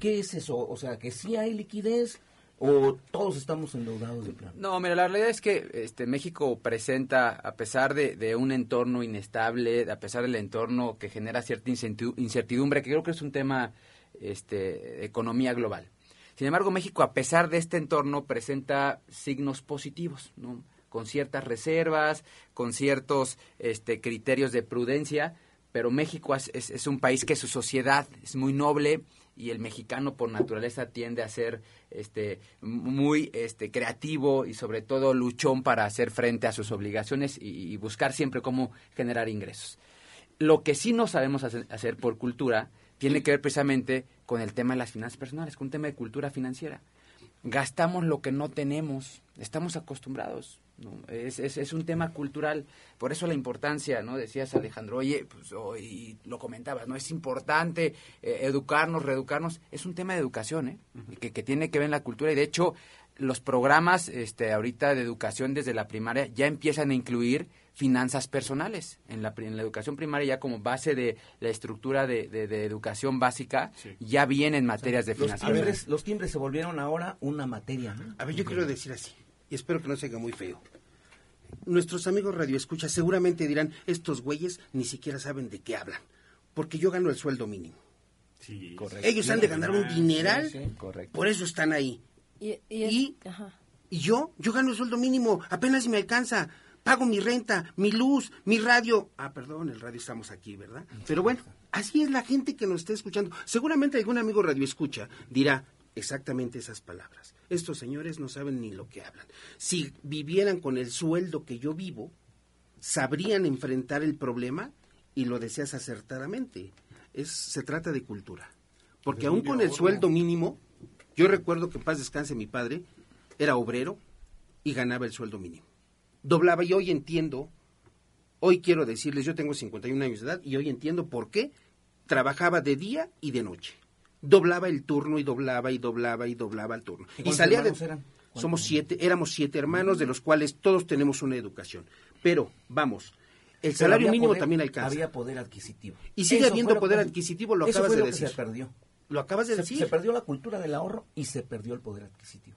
¿Qué, es eso? O sea, que sí hay liquidez o todos estamos endeudados de plano. No, mira, la realidad es que este México presenta, a pesar de, un entorno inestable, a pesar del entorno que genera cierta incertidumbre, que creo que es un tema este, economía global. Sin embargo, México, a pesar de este entorno, presenta signos positivos, ¿no? con ciertas reservas, con ciertos este, criterios de prudencia, pero México es un país que su sociedad es muy noble y el mexicano por naturaleza tiende a ser este muy este creativo y sobre todo luchón para hacer frente a sus obligaciones y, buscar siempre cómo generar ingresos. Lo que sí no sabemos hacer, hacer por cultura tiene que ver precisamente con el tema de las finanzas personales, con un tema de cultura financiera. Gastamos lo que no tenemos, estamos acostumbrados. ¿No? Es, es, es un tema cultural, por eso la importancia, ¿no? Decías Alejandro, oye, pues, oh, y lo comentabas, ¿no? Es importante eh, educarnos, reeducarnos, es un tema de educación, ¿eh? Que, que tiene que ver en la cultura y de hecho los programas este, ahorita de educación desde la primaria ya empiezan a incluir finanzas personales. En la, en la educación primaria ya como base de la estructura de, de- de educación básica ya vienen materias de Los finanzas timbres, personales. los timbres se volvieron ahora una materia, ¿no? A ver, yo quiero decir así, y espero que no se haga muy feo. Nuestros amigos radioescuchas seguramente dirán, estos güeyes ni siquiera saben de qué hablan, porque yo gano el sueldo mínimo. Ellos han de ganar un dineral, por eso están ahí. Y, y es- Y- ajá. Y yo, yo gano el sueldo mínimo, apenas si me alcanza. Pago mi renta, mi luz, mi radio. Ah, perdón, el radio estamos aquí, ¿verdad? Pero bueno, así es la gente que nos está escuchando. Seguramente algún amigo radio escucha dirá exactamente esas palabras. Estos señores no saben ni lo que hablan. Si vivieran con el sueldo que yo vivo, sabrían enfrentar el problema y lo deseas acertadamente. Es, se trata de cultura. Porque aún con el sueldo mínimo, yo recuerdo que en paz descanse mi padre, era obrero y ganaba el sueldo mínimo. Doblaba y hoy entiendo, hoy quiero decirles, yo tengo 51 años de edad y hoy entiendo por qué trabajaba de día y de noche. Doblaba el turno y doblaba y doblaba y doblaba el turno. ¿Y salía de... eran? Somos siete, éramos siete hermanos, de los cuales todos tenemos una educación. Pero, vamos, el Pero salario mínimo poder- también alcanza. Había poder adquisitivo. Y sigue Eso habiendo poder que- adquisitivo, lo eso acabas fue de lo que decir. se perdió. Lo acabas de Se- decir. Se perdió la cultura del ahorro y se perdió el poder adquisitivo.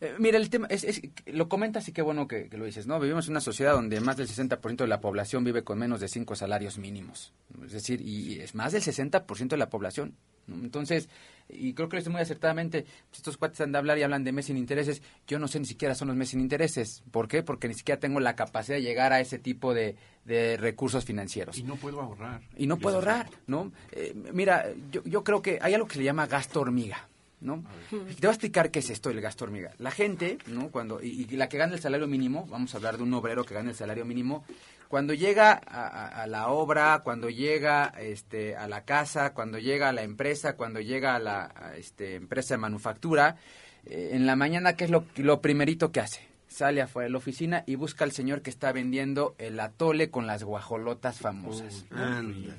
Eh, mira, el tema es, es- lo comentas y qué bueno que, que lo dices, ¿no? Vivimos en una sociedad donde más del 60% de la población vive con menos de cinco salarios mínimos. Es decir, y, es más del 60% de la población. ¿no? Entonces, y creo que lo dice muy acertadamente, pues, estos cuates han de hablar y hablan de mes sin intereses. Yo no sé ni siquiera son los mes sin intereses. ¿Por qué? Porque ni siquiera tengo la capacidad de llegar a ese tipo de, de recursos financieros. Y no puedo ahorrar. Y no puedo ahorrar, ¿no? Eh, mira, yo, yo creo que hay algo que se le llama gasto hormiga, ¿no? Te voy a explicar qué es esto, el gasto hormiga. La gente, ¿no? Cuando, y, y la que gana el salario mínimo, vamos a hablar de un obrero que gana el salario mínimo, cuando llega a, a- a la obra, cuando llega este, a la casa, cuando llega a la empresa, cuando llega a la a, este, empresa de manufactura, eh, en la mañana, ¿qué es lo, lo primerito que hace? Sale afuera de la oficina y busca al señor que está vendiendo el atole con las guajolotas famosas.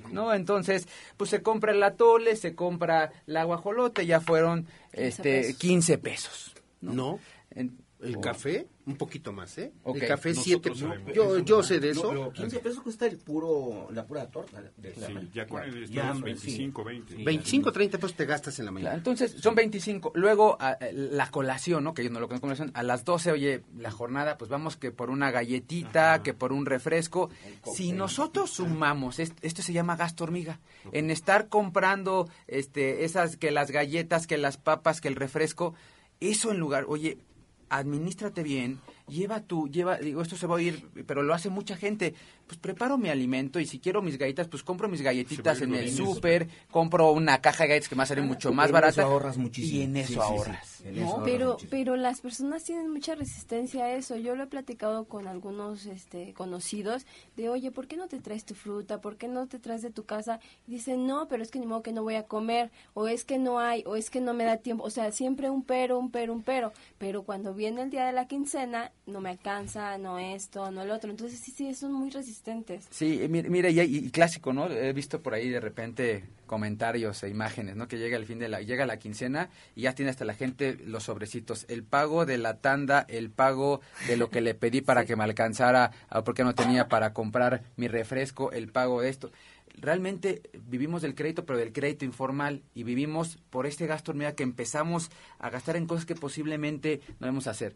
¿no? Entonces, pues se compra el atole, se compra la guajolote, ya fueron 15 este pesos. 15 pesos. No. En- El Oh. café, un poquito más, ¿eh? El café Nosotros 7. sabemos. Yo, yo no. sé de No, eso. pero 15 pesos cuesta el puro, la pura torta. de Sí, la- ya con el ya, estos sí. 25, 20. Sí, 25, 30 pesos te gastas en la Claro, mañana. entonces, son 25. Luego, a- eh, la colación, ¿no? Que yo no lo conozco como colación. A las 12, oye, la jornada, pues vamos que por una galletita, que por un refresco. Si nosotros sumamos, est- esto se llama gasto hormiga, en estar comprando este, esas, que las galletas, que las papas, que el refresco, eso en lugar, oye, administrate bien, lleva tu, lleva, digo, esto se va a oír, pero lo hace mucha gente, pues preparo mi alimento y si quiero mis galletas, pues compro mis galletitas en el súper, compro una caja de galletas que me va a salir mucho más barata. eso ahorras muchísimo. Y en eso Sí, sí, sí. ahorras. ¿no? Pero, pero las personas tienen mucha resistencia a eso. Yo lo he platicado con algunos este, conocidos de, oye, ¿por qué no te traes tu fruta? ¿Por qué no te traes de tu casa? Y dicen, no, pero es que ni modo que no voy a comer, o es que no hay, o es que no me da tiempo. O sea, siempre un pero, un pero, un pero. Pero cuando viene el día de la quincena, no me alcanza, no esto, no el otro. Entonces, sí, sí, son muy resistentes. Sí, eh, mi- mira, y, y clásico, ¿no? He visto por ahí de repente comentarios e imágenes, ¿no? Que llega el fin de la, llega la quincena y ya tiene hasta la gente los sobrecitos, el pago de la tanda, el pago de lo que le pedí para *laughs* que me alcanzara, ah, porque no tenía para comprar mi refresco, el pago de esto. Realmente vivimos del crédito, pero del crédito informal y vivimos por este gasto hormiga que empezamos a gastar en cosas que posiblemente no debemos hacer.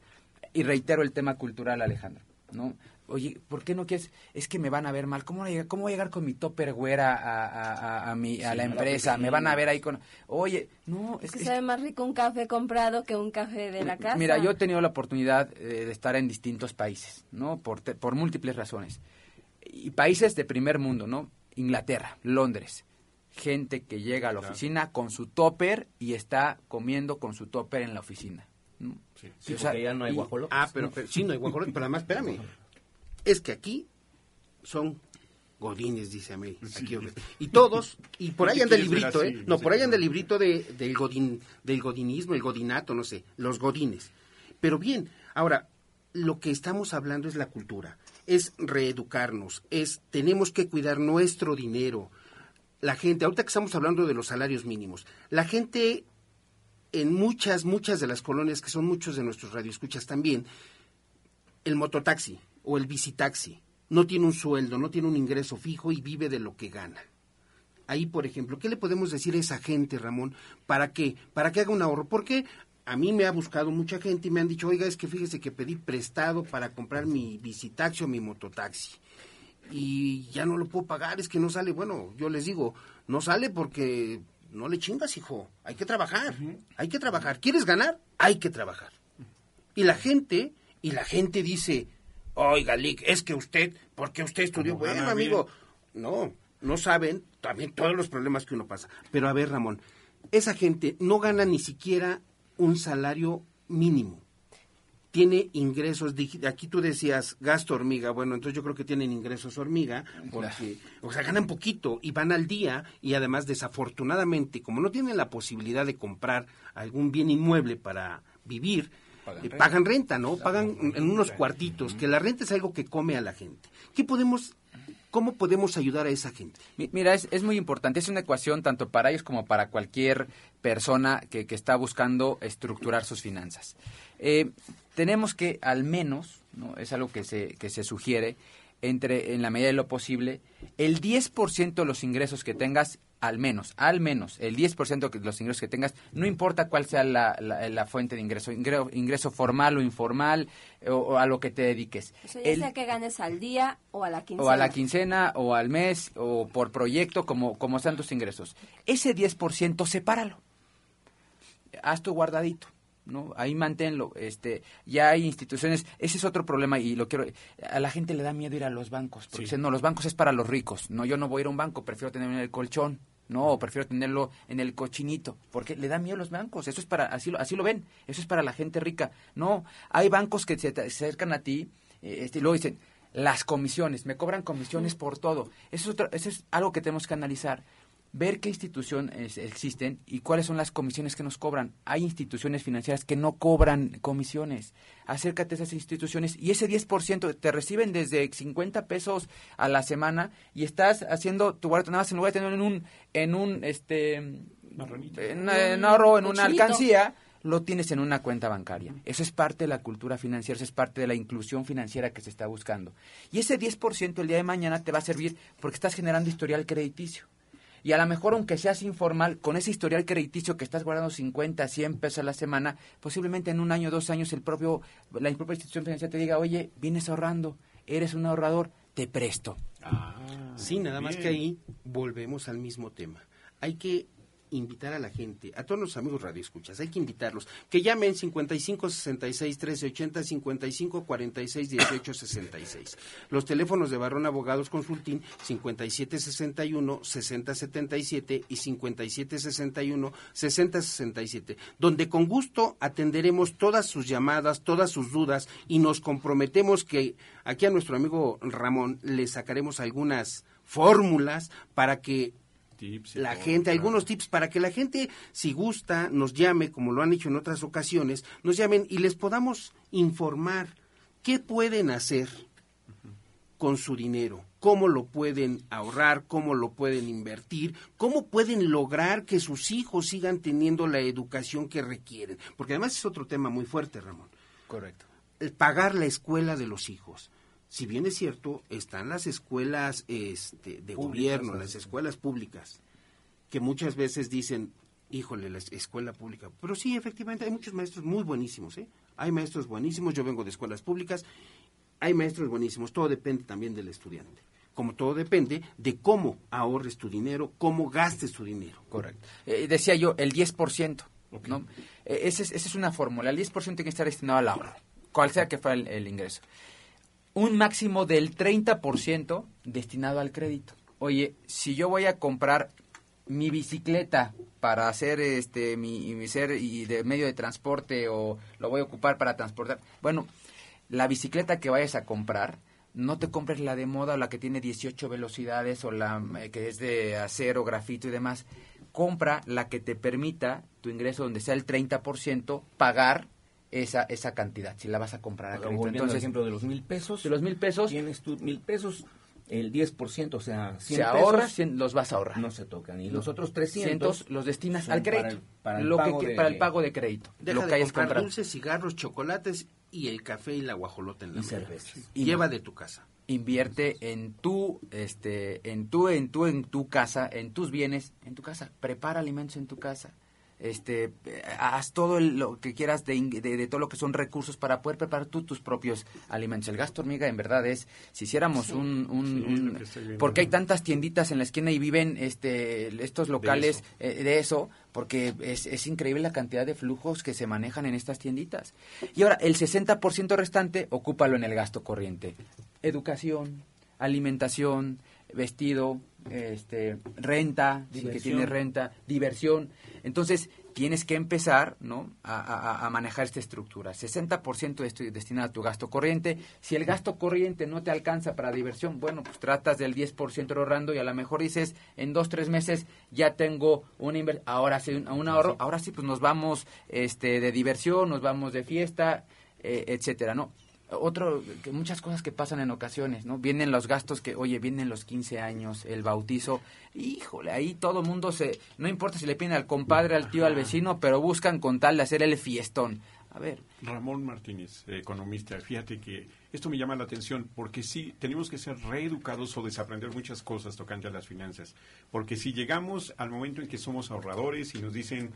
Y reitero el tema cultural, Alejandro, ¿no? Oye, ¿por qué no quieres? Es que me van a ver mal. ¿Cómo voy a llegar, cómo voy a, llegar con mi topper güera a, a, a, a mi, Sí, la a la empresa? Me van a ver ahí con... Oye, no, Es es que que... sabe más rico un café comprado que un café de la casa. Mira, yo he tenido la oportunidad eh, de estar en distintos países, ¿no? Por, te- por múltiples razones. Y países de primer mundo, ¿no? Inglaterra, Londres. Gente que llega a la oficina con su topper y está comiendo con su topper en la oficina. ¿No? Sí, O sea, porque ya no hay y- guajolotes. Ah, pero, pero- sí, no hay guajolote, pero además, espérame. Es que aquí son godines, dice a mí. Aquí, y todos, y por ahí ¿Qué anda el librito, así? ¿eh? No, por ahí anda el librito de, del, godin, del godinismo, el godinato, no sé, los godines. Pero bien, ahora, lo que estamos hablando es la cultura, es reeducarnos, es tenemos que cuidar nuestro dinero. La gente, ahorita que estamos hablando de los salarios mínimos, la gente en muchas, muchas de las colonias, que son muchos de nuestros radioescuchas también, el mototaxi o el bicitaxi no tiene un sueldo, no tiene un ingreso fijo y vive de lo que gana. Ahí, por ejemplo, ¿qué le podemos decir a esa gente, Ramón, para que, para que haga un ahorro? Porque a mí me ha buscado mucha gente y me han dicho, oiga, es que fíjese que pedí prestado para comprar mi bicitaxi o mi mototaxi y ya no lo puedo pagar, es que no sale. Bueno, yo les digo, no sale porque no le chingas, hijo. Hay que trabajar, hay que trabajar. ¿Quieres ganar? Hay que trabajar. Y la gente, y la gente dice, oiga, Lick, es que usted, porque usted estudió? Gana Bueno, amigo, no, no saben también todos los problemas que uno pasa. Pero a ver, Ramón, esa gente no gana ni siquiera un salario mínimo. Tiene ingresos, aquí tú decías gasto hormiga, bueno, entonces yo creo que tienen ingresos hormiga, porque, o sea, ganan poquito y van al día y además desafortunadamente, como no tienen la posibilidad de comprar algún bien inmueble para vivir, Pagan eh, renta. pagan renta, ¿no? Pagan en unos cuartitos, que la renta es algo que come a la gente. ¿Qué podemos, cómo podemos ayudar a esa gente? Mi- Mira, es, es muy importante, es una ecuación tanto para ellos como para cualquier persona que, que está buscando estructurar sus finanzas. Eh, tenemos que al menos, ¿no? es algo que se, que se sugiere, entre, en la medida de lo posible, el 10% de los ingresos que tengas, al menos, al menos, el 10% de los ingresos que tengas, no importa cuál sea la, la- la fuente de ingreso, ingreso, ingreso formal o informal, o, o a lo que te dediques. O sea, ya El- sea que ganes al día o a la quincena. o a la quincena, o al mes, o por proyecto, como, como sean tus ingresos. Ese 10% sepáralo. Haz tu guardadito. ¿No? Ahí manténlo. Este, ya hay instituciones, ese es otro problema y lo quiero, a la gente le da miedo ir a los bancos, porque dicen, no, los bancos es para los ricos. No, yo no voy a ir a un banco, prefiero tenerlo en el colchón. No, o prefiero tenerlo en el cochinito, porque le da miedo a los bancos. Eso es para, así lo, así lo ven. Eso es para la gente rica. No, hay bancos que se te acercan a ti, eh, este, y luego dicen, las comisiones, me cobran comisiones por todo. Eso es, otro- eso es algo que tenemos que analizar. Ver qué instituciones existen y cuáles son las comisiones que nos cobran. Hay instituciones financieras que no cobran comisiones. Acércate a esas instituciones y ese 10% te reciben desde 50 pesos a la semana y estás haciendo tu guarda, nada más en lugar de tenerlo en un, en un, este, en, una- en ahorro, en una alcancía, lo tienes en una cuenta bancaria. Eso es parte de la cultura financiera, eso es parte de la inclusión financiera que se está buscando. Y ese 10% el día de mañana te va a servir porque estás generando historial crediticio. Y a lo mejor, aunque seas informal, con ese historial crediticio que estás guardando 50, 100 pesos a la semana, posiblemente en un año, dos años, el propio, la propia institución financiera te diga, oye, vienes ahorrando, eres un ahorrador, te presto. Sí, nada más que ahí volvemos al mismo tema. Hay que invitar a la gente, a todos los amigos radioescuchas, hay que invitarlos, que llamen 55 66 13 80 55 46 18 66. Los teléfonos de Barrón Abogados Consulting 57 61 60 77 y 57 61 60 67, donde con gusto atenderemos todas sus llamadas, todas sus dudas y nos comprometemos que aquí a nuestro amigo Ramón le sacaremos algunas fórmulas para que Tips la todo, gente, claro. algunos tips para que la gente, si gusta, nos llame, como lo han hecho en otras ocasiones, nos llamen y les podamos informar qué pueden hacer con su dinero, cómo lo pueden ahorrar, cómo lo pueden invertir, cómo pueden lograr que sus hijos sigan teniendo la educación que requieren. Porque además es otro tema muy fuerte, Ramón. Correcto. El pagar la escuela de los hijos. Si bien es cierto, están las escuelas este, de gobierno, las escuelas públicas, que muchas veces dicen, híjole, la es- escuela pública. Pero sí, efectivamente, hay muchos maestros muy buenísimos, ¿eh? Hay maestros buenísimos, yo vengo de escuelas públicas, hay maestros buenísimos, todo depende también del estudiante. Como todo depende de cómo ahorres tu dinero, cómo gastes tu dinero. Correcto. Eh, decía yo, el 10%. ¿no? Eh, esa es, esa es una fórmula. El 10% tiene que estar destinado al ahorro, cual sea que fuera el, el ingreso. Un máximo del 30% destinado al crédito. Oye, si yo voy a comprar mi bicicleta para hacer este mi, mi ser y de medio de transporte o lo voy a ocupar para transportar, bueno, la bicicleta que vayas a comprar, no te compres la de moda o la que tiene 18 velocidades o la eh, que es de acero, grafito y demás. Compra la que te permita tu ingreso donde sea el 30% pagar esa, esa cantidad, si la vas a comprar a crédito. Volviendo al Entonces, ejemplo de los mil pesos. de los mil pesos, Tienes tú mil pesos, el 10%, o sea, 100 Se ahorra, pesos, 100 los vas a ahorrar. no se tocan. Y No. los otros 300 100 los destinas al para crédito. el- para el lo pago que, de- para el pago de crédito. Deja lo de que hayas comprar comprado. dulces, cigarros, chocolates y el café y la guajolota en la Y mano. cervezas. Y Lleva no. de tu casa. Invierte en tu, este, en tu, en tu, en tu casa, en tus bienes, en tu casa. Prepara alimentos en tu casa. Este, eh, haz todo el- lo que quieras de, de, de todo lo que son recursos para poder preparar tú tus propios alimentos. El gasto hormiga, en verdad, es, si hiciéramos un, Sí, porque hay tantas tienditas en la esquina y viven, este, estos locales eh, de eso, porque es, es increíble la cantidad de flujos que se manejan en estas tienditas. Y ahora, el 60% restante, ocúpalo en el gasto corriente. Educación, alimentación, vestido, este, renta, dice que Diversión. tiene renta, diversión. Entonces, tienes que empezar ¿no? a, a- a manejar esta estructura. 60% de esto destinado a tu gasto corriente. Si el gasto corriente no te alcanza para diversión, bueno, pues tratas del 10% ahorrando y a lo mejor dices, en dos, tres meses ya tengo una inversión, ahora sí, un, un ahorro, ahora sí, pues nos vamos este, de diversión, nos vamos de fiesta, eh, etcétera, ¿no? Otro, que muchas cosas que pasan en ocasiones, ¿no? Vienen los gastos que, oye, vienen los 15 años, el bautizo, híjole, ahí todo mundo se, no importa si le piden al compadre, al tío, al vecino, pero buscan con tal de hacer el fiestón. A ver, Ramón Martínez, economista, fíjate que esto me llama la atención porque sí, tenemos que ser reeducados o desaprender muchas cosas tocante a las finanzas. Porque si llegamos al momento en que somos ahorradores y nos dicen,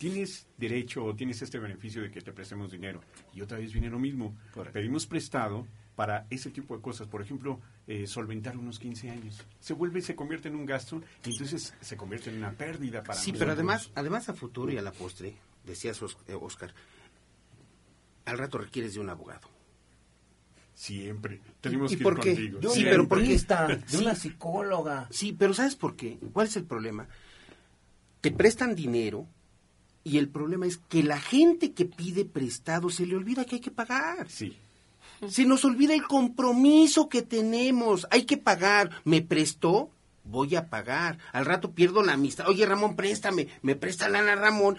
tienes derecho o tienes este beneficio de que te prestemos dinero, y otra vez viene lo mismo, pedimos prestado para ese tipo de cosas, por ejemplo, eh, solventar unos 15 años. Se vuelve, se convierte en un gasto y entonces se convierte en una pérdida para Sí, nosotros. pero además, además a futuro y a la postre, decías Os- eh, Oscar, al rato requieres de un abogado. Siempre. Tenemos ¿Y que ir qué? contigo. De un Sí, pero ¿por qué? dentista, de Sí. una psicóloga. Sí, pero ¿sabes por qué? ¿Cuál es el problema? Te prestan dinero y el problema es que la gente que pide prestado se le olvida que hay que pagar. Sí. Se nos olvida el compromiso que tenemos. Hay que pagar. ¿Me prestó? Voy a pagar. Al rato pierdo la amistad. Oye, Ramón, préstame. Me presta lana Ramón.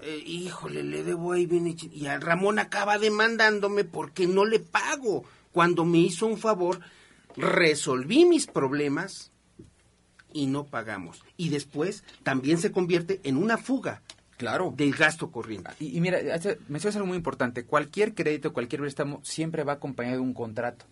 Eh, híjole, le debo ahí bien hecho. Y a Ramón acaba demandándome porque no le pago. Cuando me hizo un favor, resolví mis problemas y no pagamos. Y después también se convierte en una fuga claro. del gasto corriente. Y, y mira, mencionas algo muy importante. Cualquier crédito, cualquier préstamo siempre va acompañado de un contrato.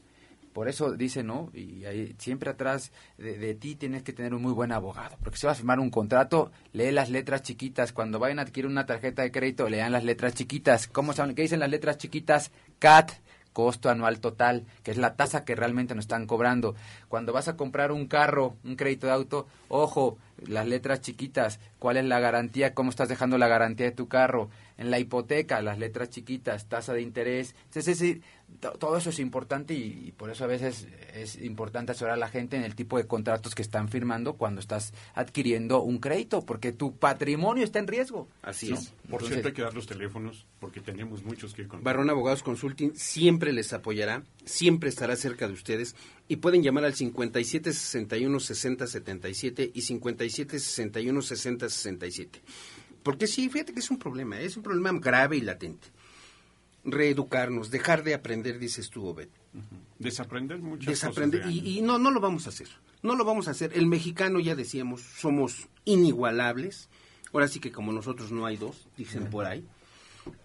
Por eso dice, ¿no? Y ahí, siempre atrás de, de ti tienes que tener un muy buen abogado. Porque si vas a firmar un contrato, lee las letras chiquitas. Cuando vayan a adquirir una tarjeta de crédito, lean las letras chiquitas. ¿Cómo saben? ¿Qué dicen las letras chiquitas? CAT, costo anual total, que es la tasa que realmente nos están cobrando. Cuando vas a comprar un carro, un crédito de auto, ojo, las letras chiquitas, cuál es la garantía, cómo estás dejando la garantía de tu carro. En la hipoteca, las letras chiquitas, tasa de interés. Entonces, es decir, to- todo eso es importante y, y por eso a veces es importante asesorar a la gente en el tipo de contratos que están firmando cuando estás adquiriendo un crédito, porque tu patrimonio está en riesgo. Así ¿no? es. Por Entonces- cierto, hay que dar los teléfonos porque tenemos muchos que ir con. Barrón Abogados Consulting siempre les apoyará, siempre estará cerca de ustedes y pueden llamar al 57 61 60 77 y 57 61 60 67. Porque sí, fíjate que es un problema, es un problema grave y latente. Reeducarnos, dejar de aprender, dices tú, Obed. Desaprender muchas Desaprender. cosas. Y, y no, no lo vamos a hacer. No lo vamos a hacer. El mexicano, ya decíamos, somos inigualables. Ahora sí que como nosotros no hay dos, dicen por ahí.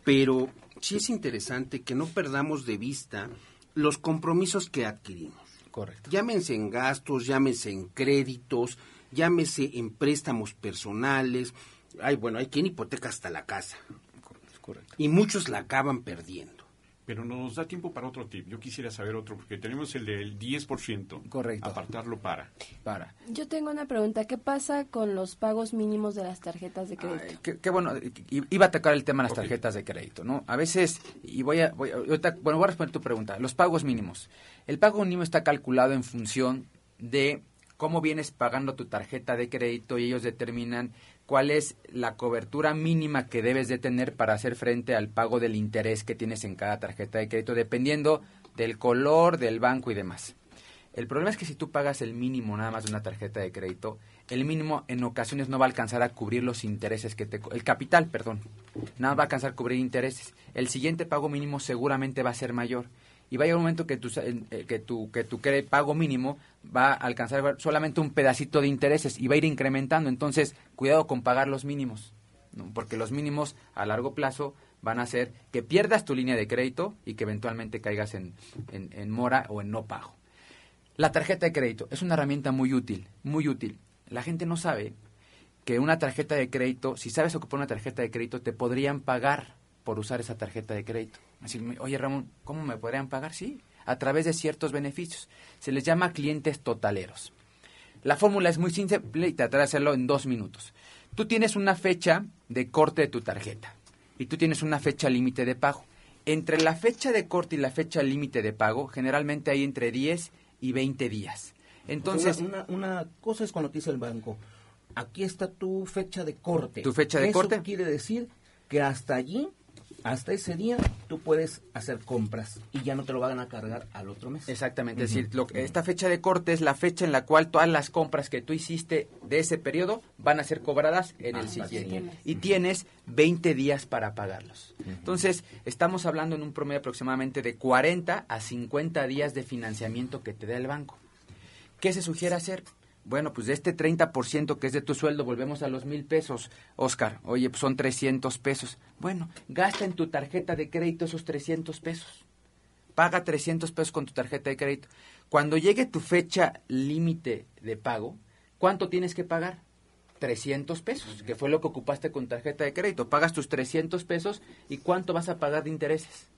Pero sí es interesante que no perdamos de vista los compromisos que adquirimos. Correcto. Llámense en gastos, llámense en créditos, llámese en préstamos personales. Ay, bueno, hay quien hipoteca hasta la casa. Correcto. Y muchos la acaban perdiendo. Pero nos da tiempo para otro tip. Yo quisiera saber otro, porque tenemos el del 10%. Correcto. Apartarlo para. Para. Yo tengo una pregunta. ¿Qué pasa con los pagos mínimos de las tarjetas de crédito? Qué, qué bueno, iba a atacar el tema de las tarjetas de crédito, ¿no? A veces, y voy a, voy a- bueno, voy a responder tu pregunta, los pagos mínimos. El pago mínimo está calculado en función de cómo vienes pagando tu tarjeta de crédito y ellos determinan cuál es la cobertura mínima que debes de tener para hacer frente al pago del interés que tienes en cada tarjeta de crédito, dependiendo del color, del banco y demás. El problema es que si tú pagas el mínimo nada más de una tarjeta de crédito, el mínimo en ocasiones no va a alcanzar a cubrir los intereses que te... El capital, perdón. Nada va a alcanzar a cubrir intereses. El siguiente pago mínimo seguramente va a ser mayor. Y va a llegar un momento que tu, eh, que tu, que tu pago mínimo va a alcanzar solamente un pedacito de intereses y va a ir incrementando. Entonces, cuidado con pagar los mínimos, porque los mínimos a largo plazo van a hacer que pierdas tu línea de crédito y que eventualmente caigas en, en- en mora o en no pago. La tarjeta de crédito es una herramienta muy útil, muy útil. La gente no sabe que una tarjeta de crédito, si sabes ocupar una tarjeta de crédito, te podrían pagar por usar esa tarjeta de crédito. Decirme, oye Ramón, ¿cómo me podrían pagar? Sí, a través de ciertos beneficios. Se les llama clientes totaleros. La fórmula es muy simple y trataré de hacerlo en dos minutos. Tú tienes una fecha de corte de tu tarjeta y tú tienes una fecha límite de pago. Entre la fecha de corte y la fecha límite de pago, generalmente hay entre 10 y 20 días. Entonces, una, una, una cosa es cuando te dice el banco, aquí está tu fecha de corte. ¿Tu fecha de Eso corte? quiere decir que hasta allí, hasta ese día, tú puedes hacer compras y ya no te lo van a cargar al otro mes. Exactamente, es decir, lo esta fecha de corte es la fecha en la cual todas las compras que tú hiciste de ese periodo van a ser cobradas en el Ah, siguiente. siguiente. Y tienes 20 días para pagarlos. Entonces, estamos hablando en un promedio aproximadamente de 40 a 50 días de financiamiento que te da el banco. ¿Qué se sugiere hacer? Bueno, pues de este 30% que es de tu sueldo, volvemos a los mil pesos, Oscar. Oye, pues son 300 pesos. Bueno, gasta en tu tarjeta de crédito esos 300 pesos paga 300 pesos con tu tarjeta de crédito. Cuando llegue tu fecha límite de pago, ¿cuánto tienes que pagar? 300 pesos, que fue lo que ocupaste con tarjeta de crédito. Pagas tus 300 pesos y ¿cuánto vas a pagar de intereses?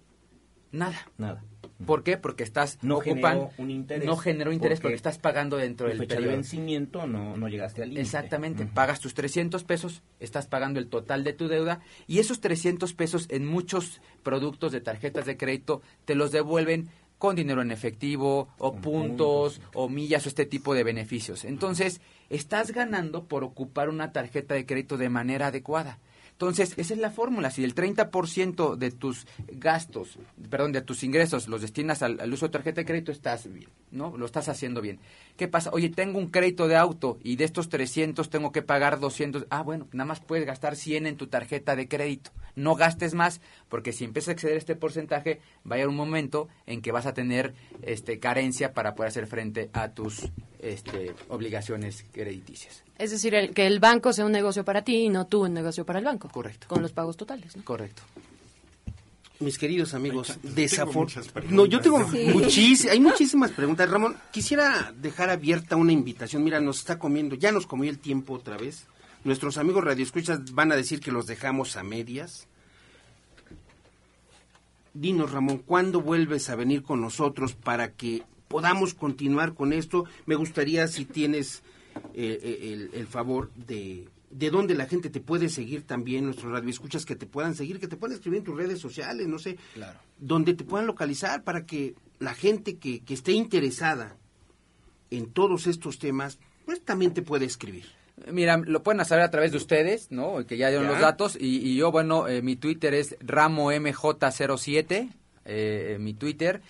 Nada. Nada. ¿Por qué? Porque estás No generó un interés. no generó interés porque, porque estás pagando dentro del fecha de vencimiento no, no llegaste al límite. Exactamente, pagas tus 300 pesos, estás pagando el total de tu deuda y esos 300 pesos en muchos productos de tarjetas de crédito te los devuelven con dinero en efectivo o puntos o millas o este tipo de beneficios. Entonces, estás ganando por ocupar una tarjeta de crédito de manera adecuada. Entonces, esa es la fórmula. Si el 30% de tus gastos, perdón, de tus ingresos los destinas al, uso de tarjeta de crédito, estás bien, ¿no? Lo estás haciendo bien. ¿Qué pasa? Oye, tengo un crédito de auto y de estos 300 tengo que pagar 200. Ah, bueno, nada más puedes gastar 100 en tu tarjeta de crédito. No gastes más, porque si empiezas a exceder este porcentaje, va a haber un momento en que vas a tener este, carencia para poder hacer frente a tus este, obligaciones crediticias. Es decir, el- que el banco sea un negocio para ti y no tú un negocio para el banco. Correcto. Con los pagos totales. ¿no? Correcto. Mis queridos amigos, Ay, tengo desafor... muchas preguntas. No, yo tengo Sí. muchísimas, hay muchísimas preguntas. Ramón, quisiera dejar abierta una invitación. Mira, nos está comiendo, ya nos comió el tiempo otra vez. Nuestros amigos radioescuchas van a decir que los dejamos a medias. Dinos, Ramón, ¿cuándo vuelves a venir con nosotros para que podamos continuar con esto? Me gustaría si tienes eh, eh, el, el favor de de dónde la gente te puede seguir también, nuestros radioescuchas que te puedan seguir, que te puedan escribir en tus redes sociales, no sé, Claro. donde te puedan localizar para que la gente que, que esté interesada en todos estos temas, pues también te puede escribir. Mira, lo pueden hacer a través de ustedes, ¿no? Que ya dieron Ya. los datos. Y, y yo, bueno, eh, mi Twitter es RamoMJ07, eh, mi Twitter.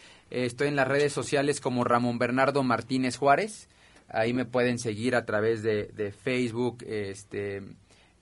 Estoy en las redes sociales como Ramón Bernardo Martínez Juárez. Ahí me pueden seguir a través de, Facebook, este,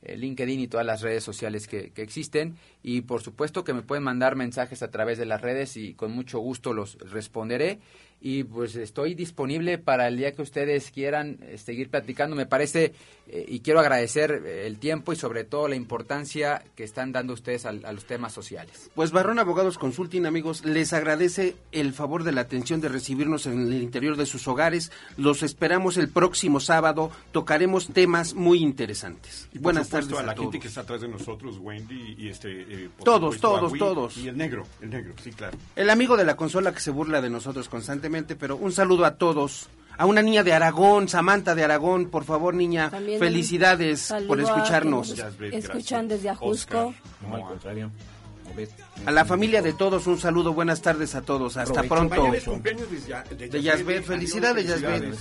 eh, LinkedIn y todas las redes sociales que existen. Y por supuesto que me pueden mandar mensajes a través de las redes y con mucho gusto los responderé. Y pues estoy disponible para el día que ustedes quieran eh, seguir platicando. Me parece eh, y quiero agradecer eh, el tiempo y sobre todo la importancia que están dando ustedes al- a, los temas sociales. Pues Barrón Abogados Consulting, amigos, les agradece el favor de la atención de recibirnos en el interior de sus hogares. Los esperamos el próximo sábado. Tocaremos temas muy interesantes. Y por Buenas supuesto, tardes a la a gente todos. que está atrás de nosotros, Wendy y este. eh, Todos, supuesto, todos, Agui todos. Y el negro, el negro, sí, claro. El amigo de la consola que se burla de nosotros constantemente, pero un saludo a todos. A una niña de Aragón, Samantha de Aragón, por favor, niña, También felicidades por escucharnos. Escuchan desde Ajusco. No, al contrario. Obed. A la familia de todos, un saludo, buenas tardes a todos, hasta Provecho. pronto. Mañana es cumpleaños de, Ya- De Yazbet, felicidades, Yazbet.